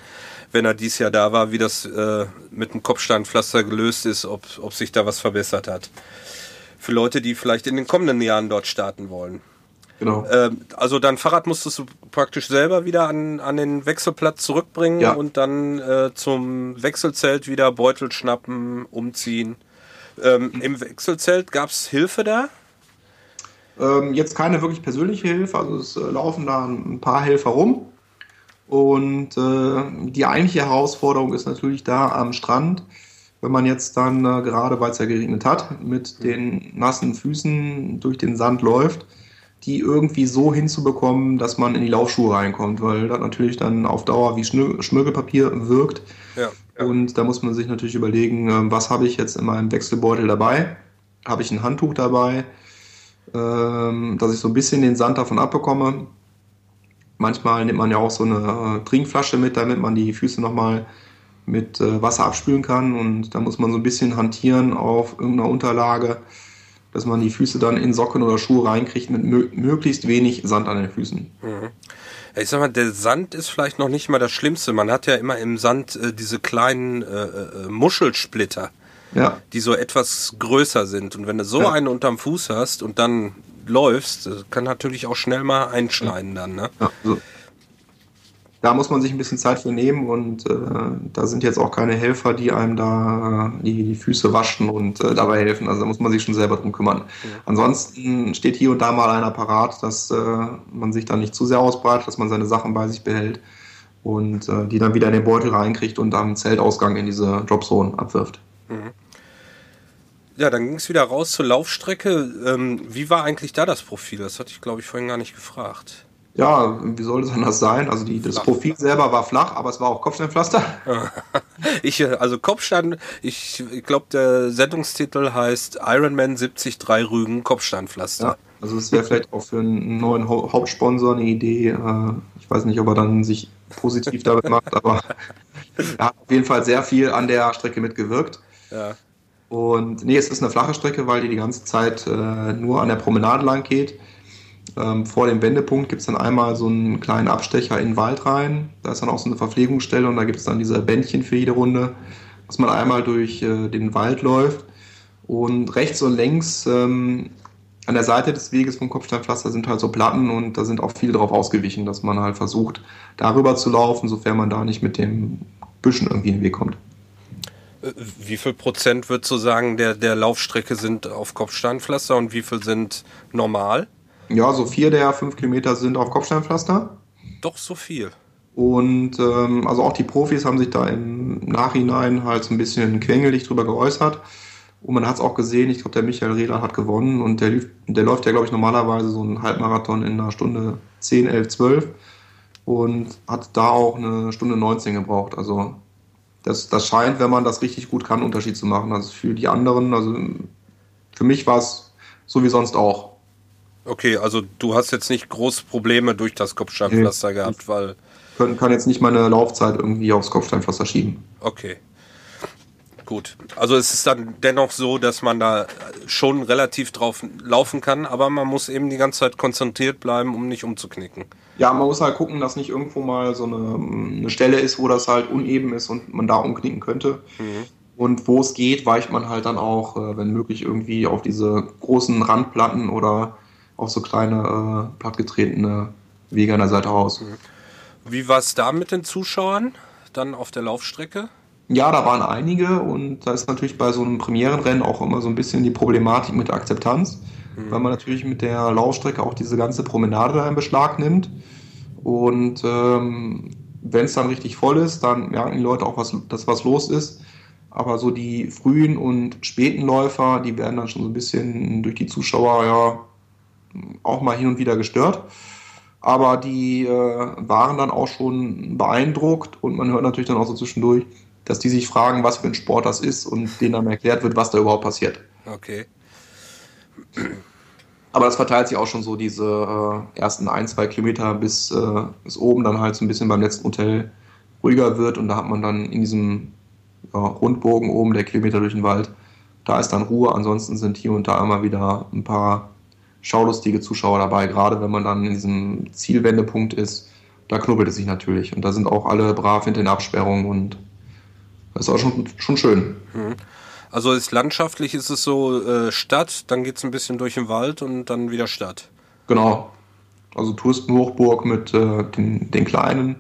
wenn er dieses Jahr da war, wie das äh, mit dem Kopfsteinpflaster gelöst ist, ob, ob sich da was verbessert hat. Für Leute, die vielleicht in den kommenden Jahren dort starten wollen. Genau. Ähm, also dein Fahrrad musstest du praktisch selber wieder an, an den Wechselplatz zurückbringen ja. und dann äh, zum Wechselzelt wieder Beutel schnappen, umziehen. Ähm, mhm. Im Wechselzelt gab es Hilfe da? Ähm, jetzt keine wirklich persönliche Hilfe, also es äh, laufen da ein paar Helfer rum. Und äh, die eigentliche Herausforderung ist natürlich da am Strand, wenn man jetzt dann äh, gerade, weil es ja geregnet hat, mit den nassen Füßen durch den Sand läuft, die irgendwie so hinzubekommen, dass man in die Laufschuhe reinkommt, weil das natürlich dann auf Dauer wie Schmirgelpapier wirkt. Ja, ja. Und da muss man sich natürlich überlegen, äh, was habe ich jetzt in meinem Wechselbeutel dabei? Habe ich ein Handtuch dabei, ähm, dass ich so ein bisschen den Sand davon abbekomme? Manchmal nimmt man ja auch so eine äh, Trinkflasche mit, damit man die Füße nochmal mit äh, Wasser abspülen kann. Und da muss man so ein bisschen hantieren auf irgendeiner Unterlage, dass man die Füße dann in Socken oder Schuhe reinkriegt mit mö möglichst wenig Sand an den Füßen. Mhm. Ich sag mal, der Sand ist vielleicht noch nicht mal das Schlimmste. Man hat ja immer im Sand äh, diese kleinen äh, äh Muschelsplitter, ja. die so etwas größer sind. Und wenn du so ja. einen unterm Fuß hast und dann läufst, kann natürlich auch schnell mal einschneiden dann. Ne? Ja, so. Da muss man sich ein bisschen Zeit für nehmen und äh, da sind jetzt auch keine Helfer, die einem da die, die, Füße waschen und äh, dabei helfen. Also da muss man sich schon selber drum kümmern. Ja. Ansonsten steht hier und da mal ein Apparat, dass äh, man sich dann nicht zu sehr ausbreitet, dass man seine Sachen bei sich behält und äh, die dann wieder in den Beutel reinkriegt und am Zeltausgang in diese Dropzone abwirft. Mhm. Ja, dann ging es wieder raus zur Laufstrecke. Ähm, wie war eigentlich da das Profil? Das hatte ich, glaube ich, vorhin gar nicht gefragt. Ja, wie soll es anders sein? Also die, das Profil selber war flach, aber es war auch Kopfsteinpflaster. ich, also Kopfstein, ich, ich glaube, der Sendungstitel heißt Ironman 73 Rügen Kopfsteinpflaster. Ja, also es wäre vielleicht auch für einen neuen Hauptsponsor eine Idee. Äh, ich weiß nicht, ob er dann sich positiv damit macht, aber er hat auf jeden Fall sehr viel an der Strecke mitgewirkt. Ja. Und nee, es ist eine flache Strecke, weil die die ganze Zeit äh, nur an der Promenade lang geht. Ähm, vor dem Wendepunkt gibt es dann einmal so einen kleinen Abstecher in den Wald rein. Da ist dann auch so eine Verpflegungsstelle und da gibt es dann diese Bändchen für jede Runde, dass man einmal durch äh, den Wald läuft. Und rechts und links ähm, an der Seite des Weges vom Kopfsteinpflaster sind halt so Platten und da sind auch viele drauf ausgewichen, dass man halt versucht, darüber zu laufen, sofern man da nicht mit dem Büschen irgendwie in den Weg kommt. Wie viel Prozent würdest du sagen, der, der Laufstrecke sind auf Kopfsteinpflaster und wie viel sind normal? Ja, so vier der fünf Kilometer sind auf Kopfsteinpflaster. Doch so viel. Und ähm, also auch die Profis haben sich da im Nachhinein halt so ein bisschen quengelig drüber geäußert. Und man hat es auch gesehen, ich glaube, der Michael Rehler hat gewonnen und der, der läuft ja, glaube ich, normalerweise so einen Halbmarathon in einer Stunde 10, 11, 12 und hat da auch eine Stunde 19 gebraucht. Also das, das scheint, wenn man das richtig gut kann, einen Unterschied zu machen. Also für die anderen, also für mich war es so wie sonst auch. Okay, also du hast jetzt nicht große Probleme durch das Kopfsteinpflaster nee, gehabt, weil. Kann, kann jetzt nicht meine Laufzeit irgendwie aufs Kopfsteinpflaster schieben. Okay. Gut. Also es ist dann dennoch so, dass man da schon relativ drauf laufen kann, aber man muss eben die ganze Zeit konzentriert bleiben, um nicht umzuknicken. Ja, man muss halt gucken, dass nicht irgendwo mal so eine, eine Stelle ist, wo das halt uneben ist und man da umknicken könnte. Mhm. Und wo es geht, weicht man halt dann auch, äh, wenn möglich, irgendwie auf diese großen Randplatten oder auf so kleine, äh, plattgetretene Wege an der Seite aus. Mhm. Wie war es da mit den Zuschauern dann auf der Laufstrecke? Ja, da waren einige und da ist natürlich bei so einem Premierenrennen auch immer so ein bisschen die Problematik mit der Akzeptanz, mhm. weil man natürlich mit der Laufstrecke auch diese ganze Promenade da in Beschlag nimmt. Und ähm, wenn es dann richtig voll ist, dann merken die Leute auch, was, dass was los ist. Aber so die frühen und späten Läufer, die werden dann schon so ein bisschen durch die Zuschauer ja auch mal hin und wieder gestört. Aber die äh, waren dann auch schon beeindruckt und man hört natürlich dann auch so zwischendurch, dass die sich fragen, was für ein Sport das ist und denen dann erklärt wird, was da überhaupt passiert. Okay. Aber das verteilt sich auch schon so diese äh, ersten ein, zwei Kilometer, bis äh, es oben dann halt so ein bisschen beim letzten Hotel ruhiger wird und da hat man dann in diesem ja, Rundbogen oben der Kilometer durch den Wald, da ist dann Ruhe. Ansonsten sind hier und da immer wieder ein paar schaulustige Zuschauer dabei, gerade wenn man dann in diesem Zielwendepunkt ist. Da knubbelt es sich natürlich und da sind auch alle brav hinter den Absperrungen und das ist auch schon, schon schön. Mhm. Also ist landschaftlich ist es so äh, Stadt, dann geht es ein bisschen durch den Wald und dann wieder Stadt. Genau. Also Touristenhochburg mit äh, den, den kleinen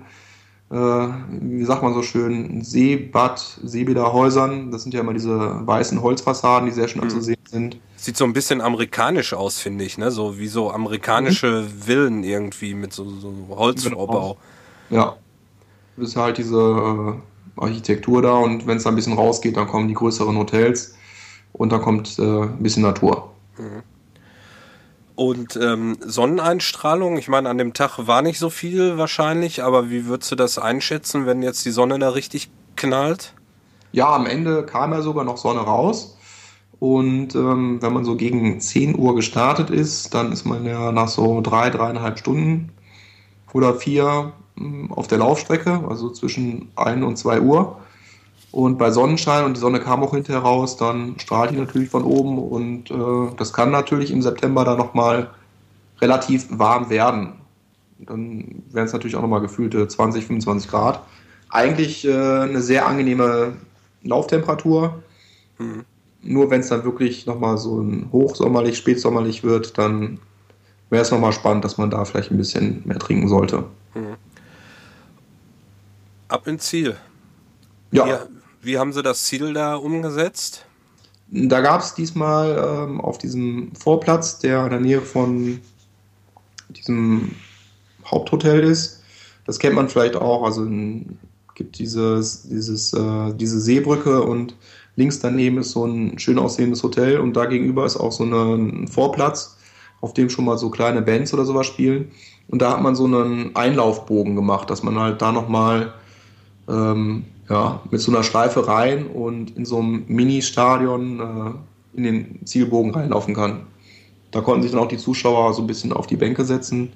äh, wie sagt man so schön, Seebad, Seebäderhäusern. Das sind ja immer diese weißen Holzfassaden, die sehr schön mhm. anzusehen sind. Sieht so ein bisschen amerikanisch aus, finde ich, ne? So wie so amerikanische mhm. Villen irgendwie mit so, so Holzvorbau. Genau. Ja. Das ist halt diese äh, Architektur da und wenn es da ein bisschen rausgeht, dann kommen die größeren Hotels und dann kommt äh, ein bisschen Natur. Mhm. Und ähm, Sonneneinstrahlung, ich meine, an dem Tag war nicht so viel wahrscheinlich, aber wie würdest du das einschätzen, wenn jetzt die Sonne da richtig knallt? Ja, am Ende kam ja sogar noch Sonne raus. Und ähm, wenn man so gegen 10 Uhr gestartet ist, dann ist man ja nach so drei, dreieinhalb Stunden oder vier hm, auf der Laufstrecke, also zwischen 1 und 2 Uhr. Und bei Sonnenschein, und die Sonne kam auch hinterher raus, dann strahlt die natürlich von oben und äh, das kann natürlich im September dann nochmal relativ warm werden. Dann wären es natürlich auch nochmal gefühlte 20, 25 Grad. Eigentlich äh, eine sehr angenehme Lauftemperatur. Mhm. Nur wenn es dann wirklich nochmal so ein hochsommerlich, spätsommerlich wird, dann wäre es nochmal spannend, dass man da vielleicht ein bisschen mehr trinken sollte. Mhm. Ab ins Ziel. Ja. Wie, wie haben Sie das Ziel da umgesetzt? Da gab es diesmal ähm, auf diesem Vorplatz, der in der Nähe von diesem Haupthotel ist. Das kennt man vielleicht auch. Also gibt dieses, dieses, äh, diese Seebrücke und links daneben ist so ein schön aussehendes Hotel und da gegenüber ist auch so ein Vorplatz, auf dem schon mal so kleine Bands oder sowas spielen. Und da hat man so einen Einlaufbogen gemacht, dass man halt da nochmal ähm, ja, mit so einer Schleife rein und in so einem Mini-Stadion äh, in den Zielbogen reinlaufen kann. Da konnten sich dann auch die Zuschauer so ein bisschen auf die Bänke setzen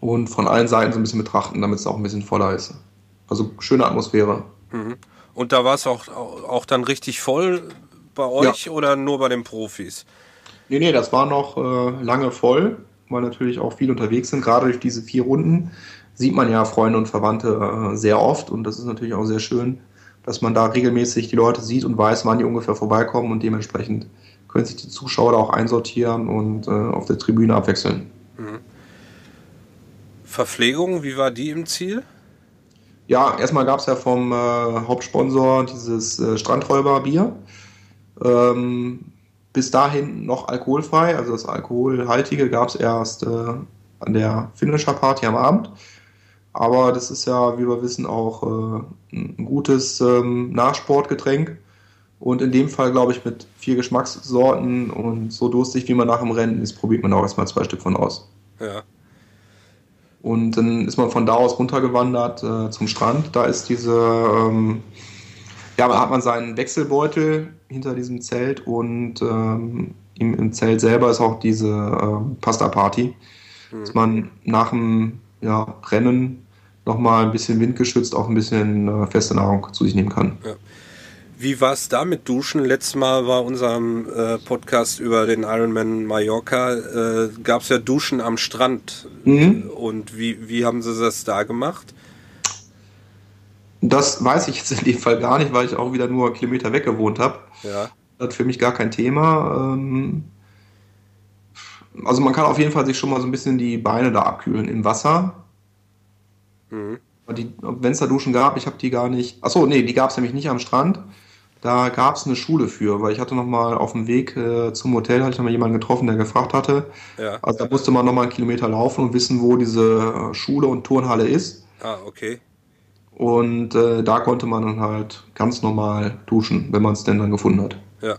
und von allen Seiten so ein bisschen betrachten, damit es auch ein bisschen voller ist. Also schöne Atmosphäre. Mhm. Und da war es auch, auch dann richtig voll bei euch ja. oder nur bei den Profis? Nee, nee, das war noch äh, lange voll, weil natürlich auch viele unterwegs sind, gerade durch diese vier Runden sieht man ja Freunde und Verwandte äh, sehr oft und das ist natürlich auch sehr schön, dass man da regelmäßig die Leute sieht und weiß, wann die ungefähr vorbeikommen und dementsprechend können sich die Zuschauer da auch einsortieren und äh, auf der Tribüne abwechseln. Mhm. Verpflegung, wie war die im Ziel? Ja, erstmal gab es ja vom äh, Hauptsponsor dieses äh, Strandräuberbier. Ähm, bis dahin noch alkoholfrei, also das Alkoholhaltige gab es erst äh, an der Finisher-Party am Abend. Aber das ist ja, wie wir wissen, auch äh, ein gutes ähm, Nachsportgetränk. Und in dem Fall, glaube ich, mit vier Geschmackssorten und so durstig, wie man nach dem Rennen ist, probiert man auch erstmal zwei Stück von aus. Ja. Und dann ist man von da aus runtergewandert äh, zum Strand. Da ist diese, ähm, ja, da hat man seinen Wechselbeutel hinter diesem Zelt und ähm, im, im, Zelt selber ist auch diese äh, Pasta-Party, mhm. dass man nach dem ja, Rennen nochmal ein bisschen windgeschützt auch ein bisschen äh, feste Nahrung zu sich nehmen kann. Ja. Wie war es da mit Duschen? Letztes Mal war unserem äh, Podcast über den Ironman Mallorca, äh, gab es ja Duschen am Strand. Mhm. Und wie, wie haben sie das da gemacht? Das weiß ich jetzt in dem Fall gar nicht, weil ich auch wieder nur Kilometer weg gewohnt habe. Ja. Das hat für mich gar kein Thema. Ähm, also man kann auf jeden Fall sich schon mal so ein bisschen die Beine da abkühlen im Wasser. Mhm. Wenn es da Duschen gab, ich habe die gar nicht. Achso, nee, die gab es nämlich nicht am Strand. Da gab es eine Schule für, weil ich hatte noch mal auf dem Weg äh, zum Hotel, hatte ich noch mal jemanden getroffen, der gefragt hatte. Ja. Also da musste man noch mal einen Kilometer laufen und wissen, wo diese äh, Schule und Turnhalle ist. Ah, okay. Und äh, da konnte man dann halt ganz normal duschen, wenn man es denn dann gefunden hat. Ja.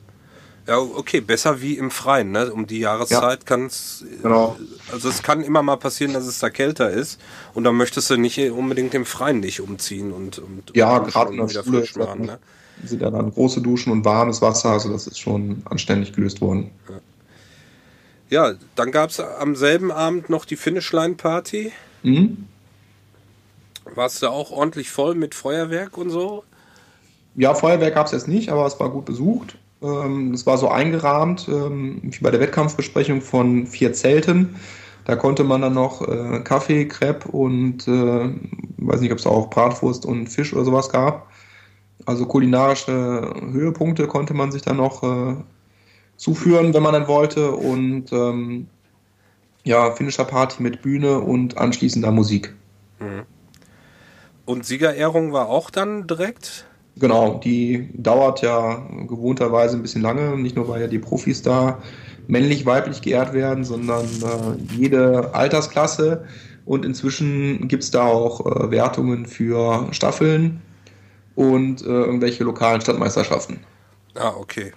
Ja, okay, besser wie im Freien, ne? Um die Jahreszeit ja. kann es. Genau. Also es kann immer mal passieren, dass es da kälter ist und dann möchtest du nicht unbedingt im Freien nicht umziehen und, und ja, gerade in der wieder Schule frisch machen, ne? Sind ja dann große Duschen und warmes Wasser, also das ist schon anständig gelöst worden. Ja, dann gab es am selben Abend noch die Finishline-Party. Mhm. Warst du auch ordentlich voll mit Feuerwerk und so? Ja, Feuerwerk gab es jetzt nicht, aber es war gut besucht. Ähm, das war so eingerahmt, ähm, wie bei der Wettkampfbesprechung von vier Zelten. Da konnte man dann noch äh, Kaffee, Crepe und äh, weiß nicht, ob es auch Bratwurst und Fisch oder sowas gab. Also kulinarische Höhepunkte konnte man sich dann noch äh, zuführen, wenn man dann wollte. Und ähm, ja, Finisher-Party mit Bühne und anschließender Musik. Mhm. Und Siegerehrung war auch dann direkt? Genau, die dauert ja gewohnterweise ein bisschen lange, nicht nur weil ja die Profis da männlich, weiblich geehrt werden, sondern äh, jede Altersklasse. Und inzwischen gibt es da auch äh, Wertungen für Staffeln und äh, irgendwelche lokalen Stadtmeisterschaften. Ah, okay.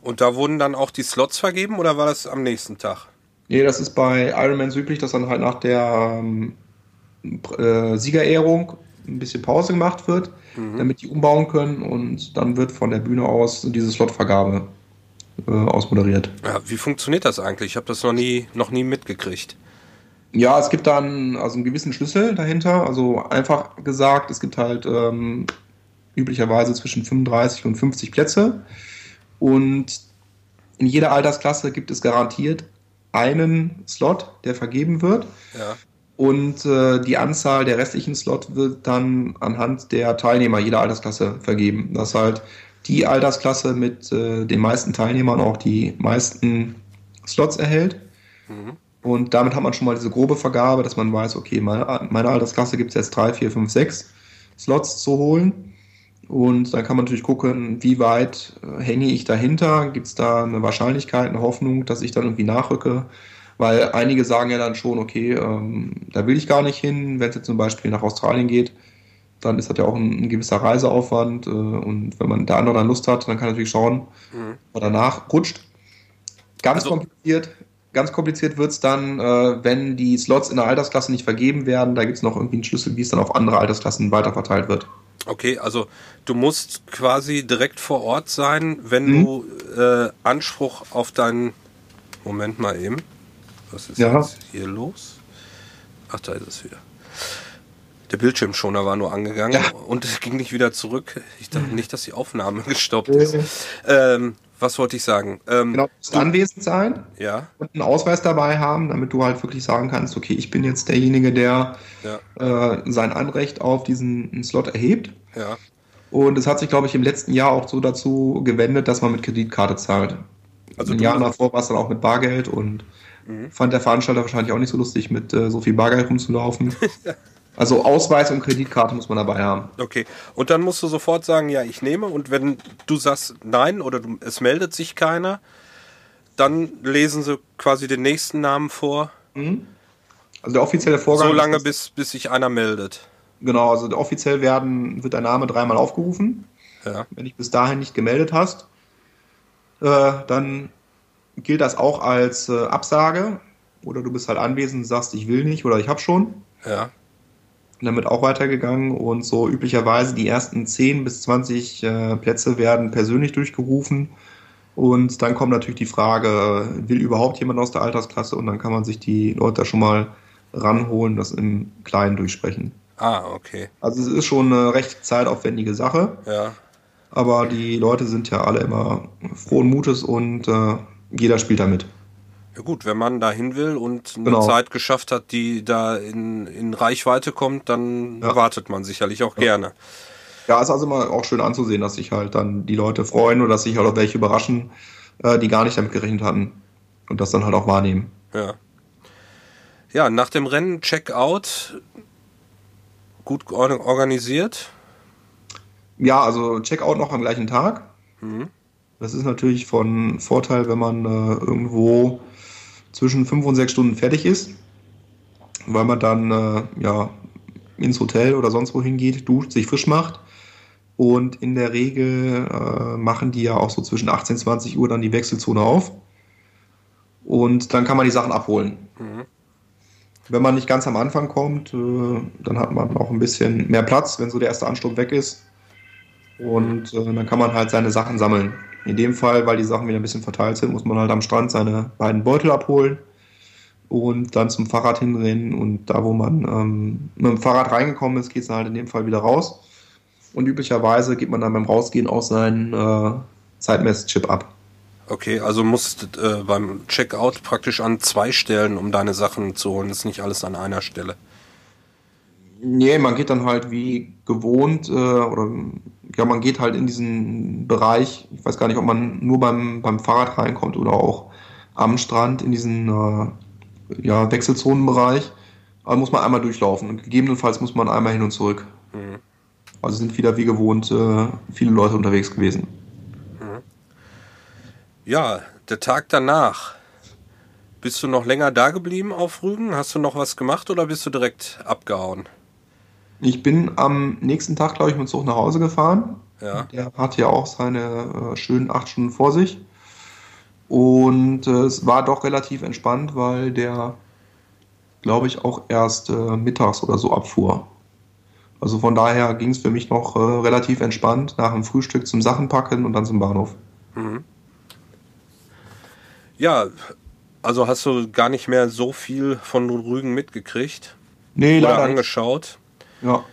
Und da wurden dann auch die Slots vergeben oder war das am nächsten Tag? Nee, das ist bei Ironman üblich, dass dann halt nach der ähm, äh, Siegerehrung ein bisschen Pause gemacht wird, mhm. damit die umbauen können und dann wird von der Bühne aus diese Slotvergabe äh, ausmoderiert. Ja, wie funktioniert das eigentlich? Ich habe das noch nie, noch nie mitgekriegt. Ja, es gibt dann also einen gewissen Schlüssel dahinter. Also einfach gesagt, es gibt halt ähm, üblicherweise zwischen 35 und 50 Plätze. Und in jeder Altersklasse gibt es garantiert einen Slot, der vergeben wird. Ja. Und äh, die Anzahl der restlichen Slot wird dann anhand der Teilnehmer jeder Altersklasse vergeben. Das halt die Altersklasse mit äh, den meisten Teilnehmern auch die meisten Slots erhält. Mhm. Und damit hat man schon mal diese grobe Vergabe, dass man weiß, okay, meine, meine Altersklasse gibt es jetzt drei, vier, fünf, sechs Slots zu holen. Und dann kann man natürlich gucken, wie weit äh, hänge ich dahinter. Gibt es da eine Wahrscheinlichkeit, eine Hoffnung, dass ich dann irgendwie nachrücke? Weil einige sagen ja dann schon, okay, ähm, da will ich gar nicht hin. Wenn es jetzt zum Beispiel nach Australien geht, dann ist das ja auch ein, ein gewisser Reiseaufwand. Äh, und wenn man der andere dann Lust hat, dann kann natürlich schauen, mhm. ob er danach rutscht. Ganz also, kompliziert. Ganz kompliziert wird es dann, äh, wenn die Slots in der Altersklasse nicht vergeben werden. Da gibt es noch irgendwie einen Schlüssel, wie es dann auf andere Altersklassen weiterverteilt wird. Okay, also du musst quasi direkt vor Ort sein, wenn mhm. du äh, Anspruch auf deinen. Moment mal eben. Was ist ja. jetzt hier los? Ach, da ist es wieder. Der Bildschirmschoner war nur angegangen ja. und es ging nicht wieder zurück. Ich dachte nicht, dass die Aufnahme gestoppt ist. Ähm, was wollte ich sagen? Ähm, genau, du musst anwesend sein ja. und einen Ausweis dabei haben, damit du halt wirklich sagen kannst, okay, ich bin jetzt derjenige, der ja. äh, sein Anrecht auf diesen Slot erhebt. Ja. Und es hat sich, glaube ich, im letzten Jahr auch so dazu gewendet, dass man mit Kreditkarte zahlt. Also Im Jahr davor war es dann auch mit Bargeld und mhm. fand der Veranstalter wahrscheinlich auch nicht so lustig, mit äh, so viel Bargeld rumzulaufen. Also Ausweis und Kreditkarte muss man dabei haben. Okay. Und dann musst du sofort sagen, ja, ich nehme. Und wenn du sagst nein oder du, es meldet sich keiner, dann lesen sie quasi den nächsten Namen vor. Mhm. Also der offizielle Vorgang. So lange, bis, bis sich einer meldet. Genau, also offiziell werden, wird dein Name dreimal aufgerufen. Ja. Wenn dich bis dahin nicht gemeldet hast, äh, dann gilt das auch als äh, Absage. Oder du bist halt anwesend und sagst, ich will nicht oder ich habe schon. Ja damit auch weitergegangen und so üblicherweise die ersten 10 bis 20 äh, Plätze werden persönlich durchgerufen. Und dann kommt natürlich die Frage, will überhaupt jemand aus der Altersklasse? Und dann kann man sich die Leute da schon mal ranholen, das im Kleinen durchsprechen. Ah, okay. Also es ist schon eine recht zeitaufwendige Sache. Ja. Aber die Leute sind ja alle immer frohen Mutes und äh, jeder spielt damit. Ja gut, wenn man dahin will und eine genau. Zeit geschafft hat, die da in, in Reichweite kommt, dann ja. wartet man sicherlich auch ja. gerne. Ja, ist also immer auch schön anzusehen, dass sich halt dann die Leute freuen oder dass sich halt auch welche überraschen, äh, die gar nicht damit gerechnet hatten und das dann halt auch wahrnehmen. Ja. Ja, nach dem Rennen Checkout gut organisiert. Ja, also Checkout noch am gleichen Tag. Mhm. Das ist natürlich von Vorteil, wenn man äh, irgendwo zwischen fünf und sechs Stunden fertig ist, weil man dann äh, ja, ins Hotel oder sonst wohin geht, duscht, sich frisch macht. Und in der Regel äh, machen die ja auch so zwischen 18 und 20 Uhr dann die Wechselzone auf. Und dann kann man die Sachen abholen. Mhm. Wenn man nicht ganz am Anfang kommt, äh, dann hat man auch ein bisschen mehr Platz, wenn so der erste Ansturm weg ist. Und äh, dann kann man halt seine Sachen sammeln. In dem Fall, weil die Sachen wieder ein bisschen verteilt sind, muss man halt am Strand seine beiden Beutel abholen und dann zum Fahrrad hinrennen. Und da, wo man ähm, mit dem Fahrrad reingekommen ist, geht es halt in dem Fall wieder raus. Und üblicherweise gibt man dann beim Rausgehen auch seinen äh, Zeitmesschip ab. Okay, also musst äh, beim Checkout praktisch an zwei Stellen, um deine Sachen zu holen. Das ist nicht alles an einer Stelle. Nee, man geht dann halt wie gewohnt äh, oder ja, man geht halt in diesen Bereich. Ich weiß gar nicht, ob man nur beim, beim Fahrrad reinkommt oder auch am Strand in diesen äh, ja, Wechselzonenbereich. Aber muss man einmal durchlaufen und gegebenenfalls muss man einmal hin und zurück. Mhm. Also sind wieder wie gewohnt äh, viele Leute unterwegs gewesen. Mhm. Ja, der Tag danach. Bist du noch länger da geblieben auf Rügen? Hast du noch was gemacht oder bist du direkt abgehauen? Ich bin am nächsten Tag, glaube ich, mit Zug nach Hause gefahren. Ja. Der hat ja auch seine äh, schönen acht Stunden vor sich. Und äh, es war doch relativ entspannt, weil der, glaube ich, auch erst äh, mittags oder so abfuhr. Also von daher ging es für mich noch äh, relativ entspannt nach dem Frühstück zum Sachenpacken und dann zum Bahnhof. Mhm. Ja, also hast du gar nicht mehr so viel von Rügen mitgekriegt? Nee, Oder leider angeschaut? Ja.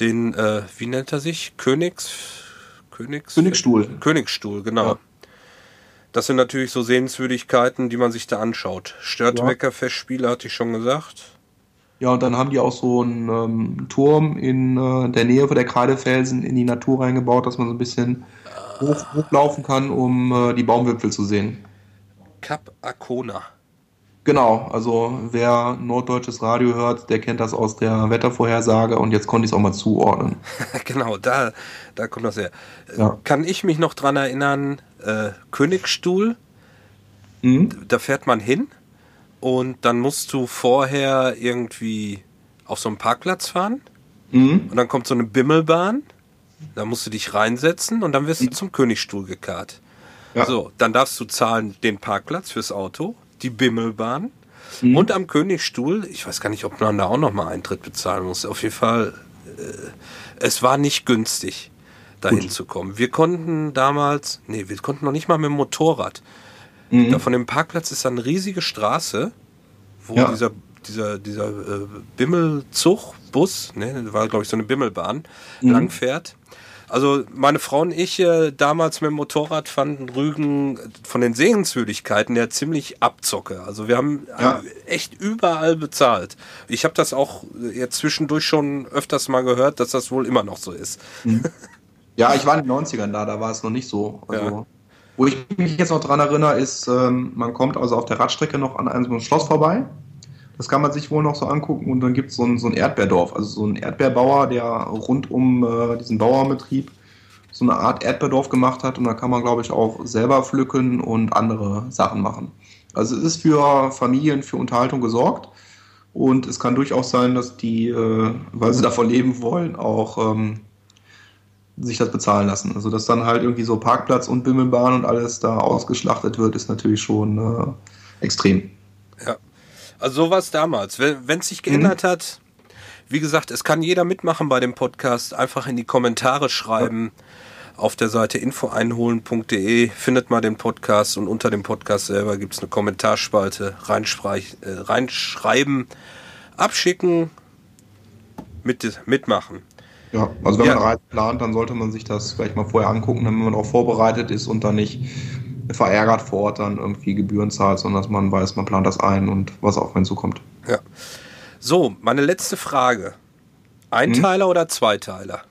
Den, äh, wie nennt er sich? Königs... Königs Königsstuhl. Königsstuhl, genau. Ja. Das sind natürlich so Sehenswürdigkeiten, die man sich da anschaut. Störtebecker ja. Festspiele hatte ich schon gesagt. Ja, und dann haben die auch so einen ähm, Turm in äh, der Nähe von der Kreidefelsen in die Natur reingebaut, dass man so ein bisschen hoch, hochlaufen kann, um äh, die Baumwipfel zu sehen. Cap Arcona. Genau, also wer norddeutsches Radio hört, der kennt das aus der Wettervorhersage und jetzt konnte ich es auch mal zuordnen. genau, da, da kommt das her. Ja. Kann ich mich noch dran erinnern, äh, Königstuhl, mhm. da fährt man hin und dann musst du vorher irgendwie auf so einen Parkplatz fahren mhm. und dann kommt so eine Bimmelbahn, da musst du dich reinsetzen und dann wirst du mhm. zum Königstuhl gekarrt. Ja. So, dann darfst du zahlen den Parkplatz fürs Auto, die Bimmelbahn mhm. und am Königstuhl, ich weiß gar nicht, ob man da auch nochmal Eintritt bezahlen muss. Auf jeden Fall, äh, es war nicht günstig, dahin Gut. zu kommen. Wir konnten damals, nee, wir konnten noch nicht mal mit dem Motorrad. Mhm. Da von dem Parkplatz ist dann eine riesige Straße, wo ja. dieser dieser, dieser äh, Bimmelzug, Bus, ne, war glaube ich so eine Bimmelbahn, mhm. lang fährt. Also meine Frau und ich äh, damals mit dem Motorrad fanden Rügen von den Sehenswürdigkeiten ja ziemlich abzocke. Also wir haben ja. echt überall bezahlt. Ich habe das auch jetzt zwischendurch schon öfters mal gehört, dass das wohl immer noch so ist. Mhm. Ja, ich war in den 90ern da, da war es noch nicht so. Also, ja. Wo ich mich jetzt noch dran erinnere, ist, ähm, man kommt also auf der Radstrecke noch an einem Schloss vorbei. Das kann man sich wohl noch so angucken und dann gibt so es so ein Erdbeerdorf, also so ein Erdbeerbauer, der rund um äh, diesen Bauernbetrieb so eine Art Erdbeerdorf gemacht hat und da kann man, glaube ich, auch selber pflücken und andere Sachen machen. Also es ist für Familien, für Unterhaltung gesorgt und es kann durchaus sein, dass die, äh, weil sie davon leben wollen, auch ähm, sich das bezahlen lassen. Also dass dann halt irgendwie so Parkplatz und Bimmelbahn und alles da ausgeschlachtet wird, ist natürlich schon äh, extrem. Ja. Also sowas damals. Wenn es sich geändert mhm. hat, wie gesagt, es kann jeder mitmachen bei dem Podcast. Einfach in die Kommentare schreiben. Ja. Auf der Seite infoeinholen.de findet man den Podcast und unter dem Podcast selber gibt es eine Kommentarspalte. Äh, reinschreiben, abschicken, mit, mitmachen. Ja, also wenn ja. man Reise plant, dann sollte man sich das vielleicht mal vorher angucken, damit man auch vorbereitet ist und dann nicht verärgert vor Ort dann irgendwie Gebühren zahlt, sondern dass man weiß, man plant das ein und was auf einen zukommt. Ja. So, meine letzte Frage. Einteiler hm? oder Zweiteiler?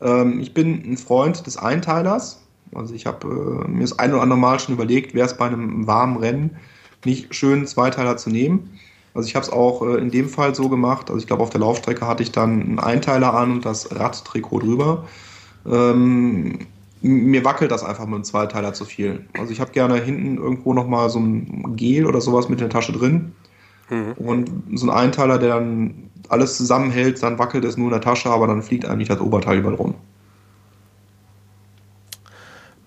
Ähm, ich bin ein Freund des Einteilers. Also ich habe äh, mir das ein oder andere Mal schon überlegt, wäre es bei einem warmen Rennen nicht schön, Zweiteiler zu nehmen. Also ich habe es auch äh, in dem Fall so gemacht. Also ich glaube, auf der Laufstrecke hatte ich dann einen Einteiler an und das Radtrikot drüber. Ähm, mir wackelt das einfach mit dem Zweiteiler zu viel. Also ich habe gerne hinten irgendwo nochmal so ein Gel oder sowas mit der Tasche drin. Mhm. Und so ein Einteiler, der dann alles zusammenhält, dann wackelt es nur in der Tasche, aber dann fliegt eigentlich das Oberteil überall rum.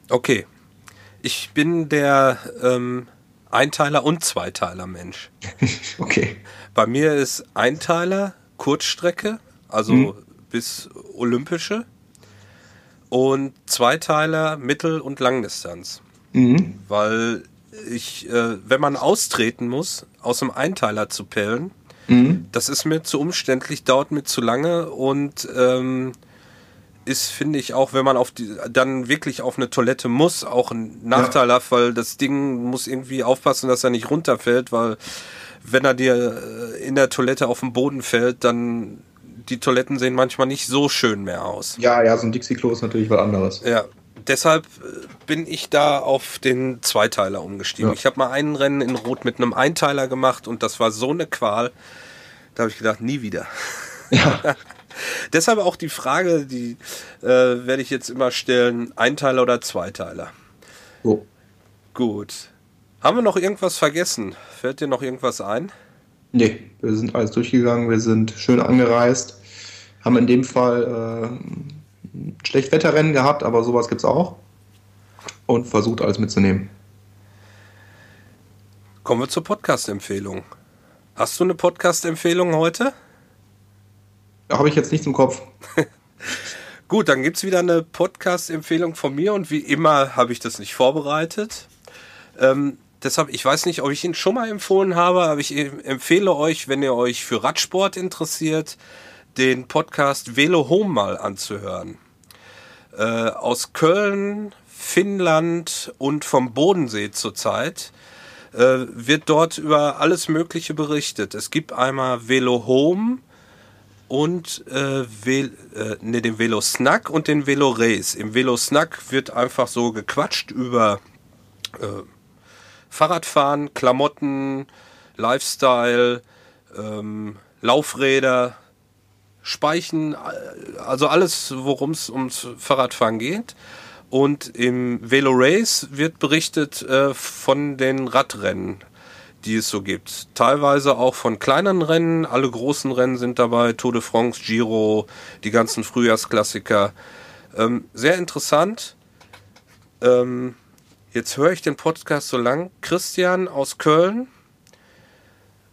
Okay. Ich bin der ähm, Einteiler- und Zweiteiler-Mensch. okay. Bei mir ist Einteiler Kurzstrecke, also mhm. bis Olympische und Zweiteiler Mittel- und Langdistanz. Mhm. Weil ich, äh, wenn man austreten muss, aus dem Einteiler zu pellen, mhm. das ist mir zu umständlich, dauert mir zu lange und ähm, ist, finde ich, auch wenn man auf die, dann wirklich auf eine Toilette muss, auch ein Nachteil ja. weil das Ding muss irgendwie aufpassen, dass er nicht runterfällt, weil wenn er dir äh, in der Toilette auf den Boden fällt, dann die Toiletten sehen manchmal nicht so schön mehr aus. Ja, ja, so ein Dixie-Klo ist natürlich was anderes. Ja, deshalb äh, bin ich da auf den Zweiteiler umgestiegen. Ja. Ich habe mal einen Rennen in Rot mit einem Einteiler gemacht und das war so eine Qual. Da habe ich gedacht, nie wieder. Ja. deshalb auch die Frage, die äh, werde ich jetzt immer stellen: Einteiler oder Zweiteiler? Oh. Gut. Haben wir noch irgendwas vergessen? Fällt dir noch irgendwas ein? Nee, wir sind alles durchgegangen, wir sind schön angereist, haben in dem Fall äh, schlecht Wetterrennen gehabt, aber sowas gibt es auch. Und versucht alles mitzunehmen. Kommen wir zur Podcast-Empfehlung. Hast du eine Podcast-Empfehlung heute? Habe ich jetzt nichts im Kopf. Gut, dann gibt es wieder eine Podcast-Empfehlung von mir und wie immer habe ich das nicht vorbereitet. Ähm, deshalb, ich weiß nicht, ob ich ihn schon mal empfohlen habe, aber ich empfehle euch, wenn ihr euch für Radsport interessiert, den Podcast Velo Home mal anzuhören. Äh, aus Köln, Finnland und vom Bodensee zurzeit äh, wird dort über alles Mögliche berichtet. Es gibt einmal Velo Home und äh, Vel äh, ne, den Velo Snack und den Velo Race. Im Velo Snack wird einfach so gequatscht über äh, Fahrradfahren, Klamotten, Lifestyle, ähm, Laufräder, Speichen, also alles, worum es ums Fahrradfahren geht. Und im Velo Race wird berichtet äh, von den Radrennen, die es so gibt. Teilweise auch von kleinen Rennen. Alle großen Rennen sind dabei. Tour de France, Giro, die ganzen Frühjahrsklassiker. Ähm, sehr interessant. Ähm, Jetzt höre ich den Podcast so lang. Christian aus Köln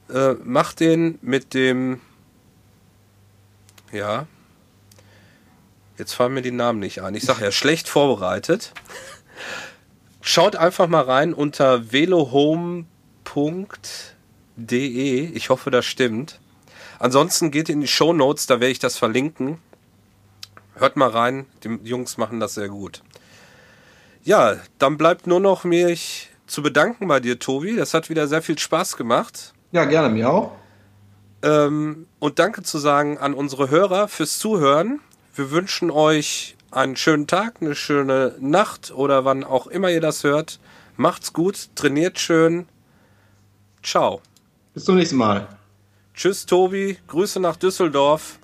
äh, macht den mit dem. Ja. Jetzt fallen mir die Namen nicht ein. Ich sage ja, schlecht vorbereitet. Schaut einfach mal rein unter velohome.de. Ich hoffe, das stimmt. Ansonsten geht in die Show Notes, da werde ich das verlinken. Hört mal rein, die Jungs machen das sehr gut. Ja, dann bleibt nur noch mich zu bedanken bei dir, Tobi. Das hat wieder sehr viel Spaß gemacht. Ja, gerne, mir auch. Ähm, und danke zu sagen an unsere Hörer fürs Zuhören. Wir wünschen euch einen schönen Tag, eine schöne Nacht oder wann auch immer ihr das hört. Macht's gut, trainiert schön. Ciao. Bis zum nächsten Mal. Tschüss, Tobi. Grüße nach Düsseldorf.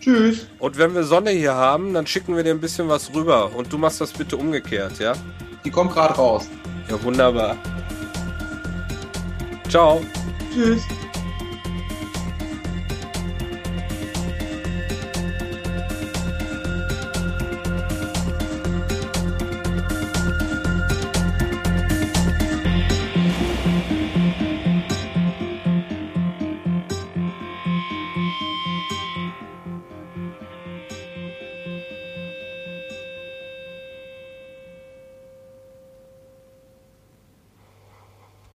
Tschüss. Und wenn wir Sonne hier haben, dann schicken wir dir ein bisschen was rüber. Und du machst das bitte umgekehrt, ja? Die kommt gerade raus. Ja, wunderbar. Ciao. Tschüss.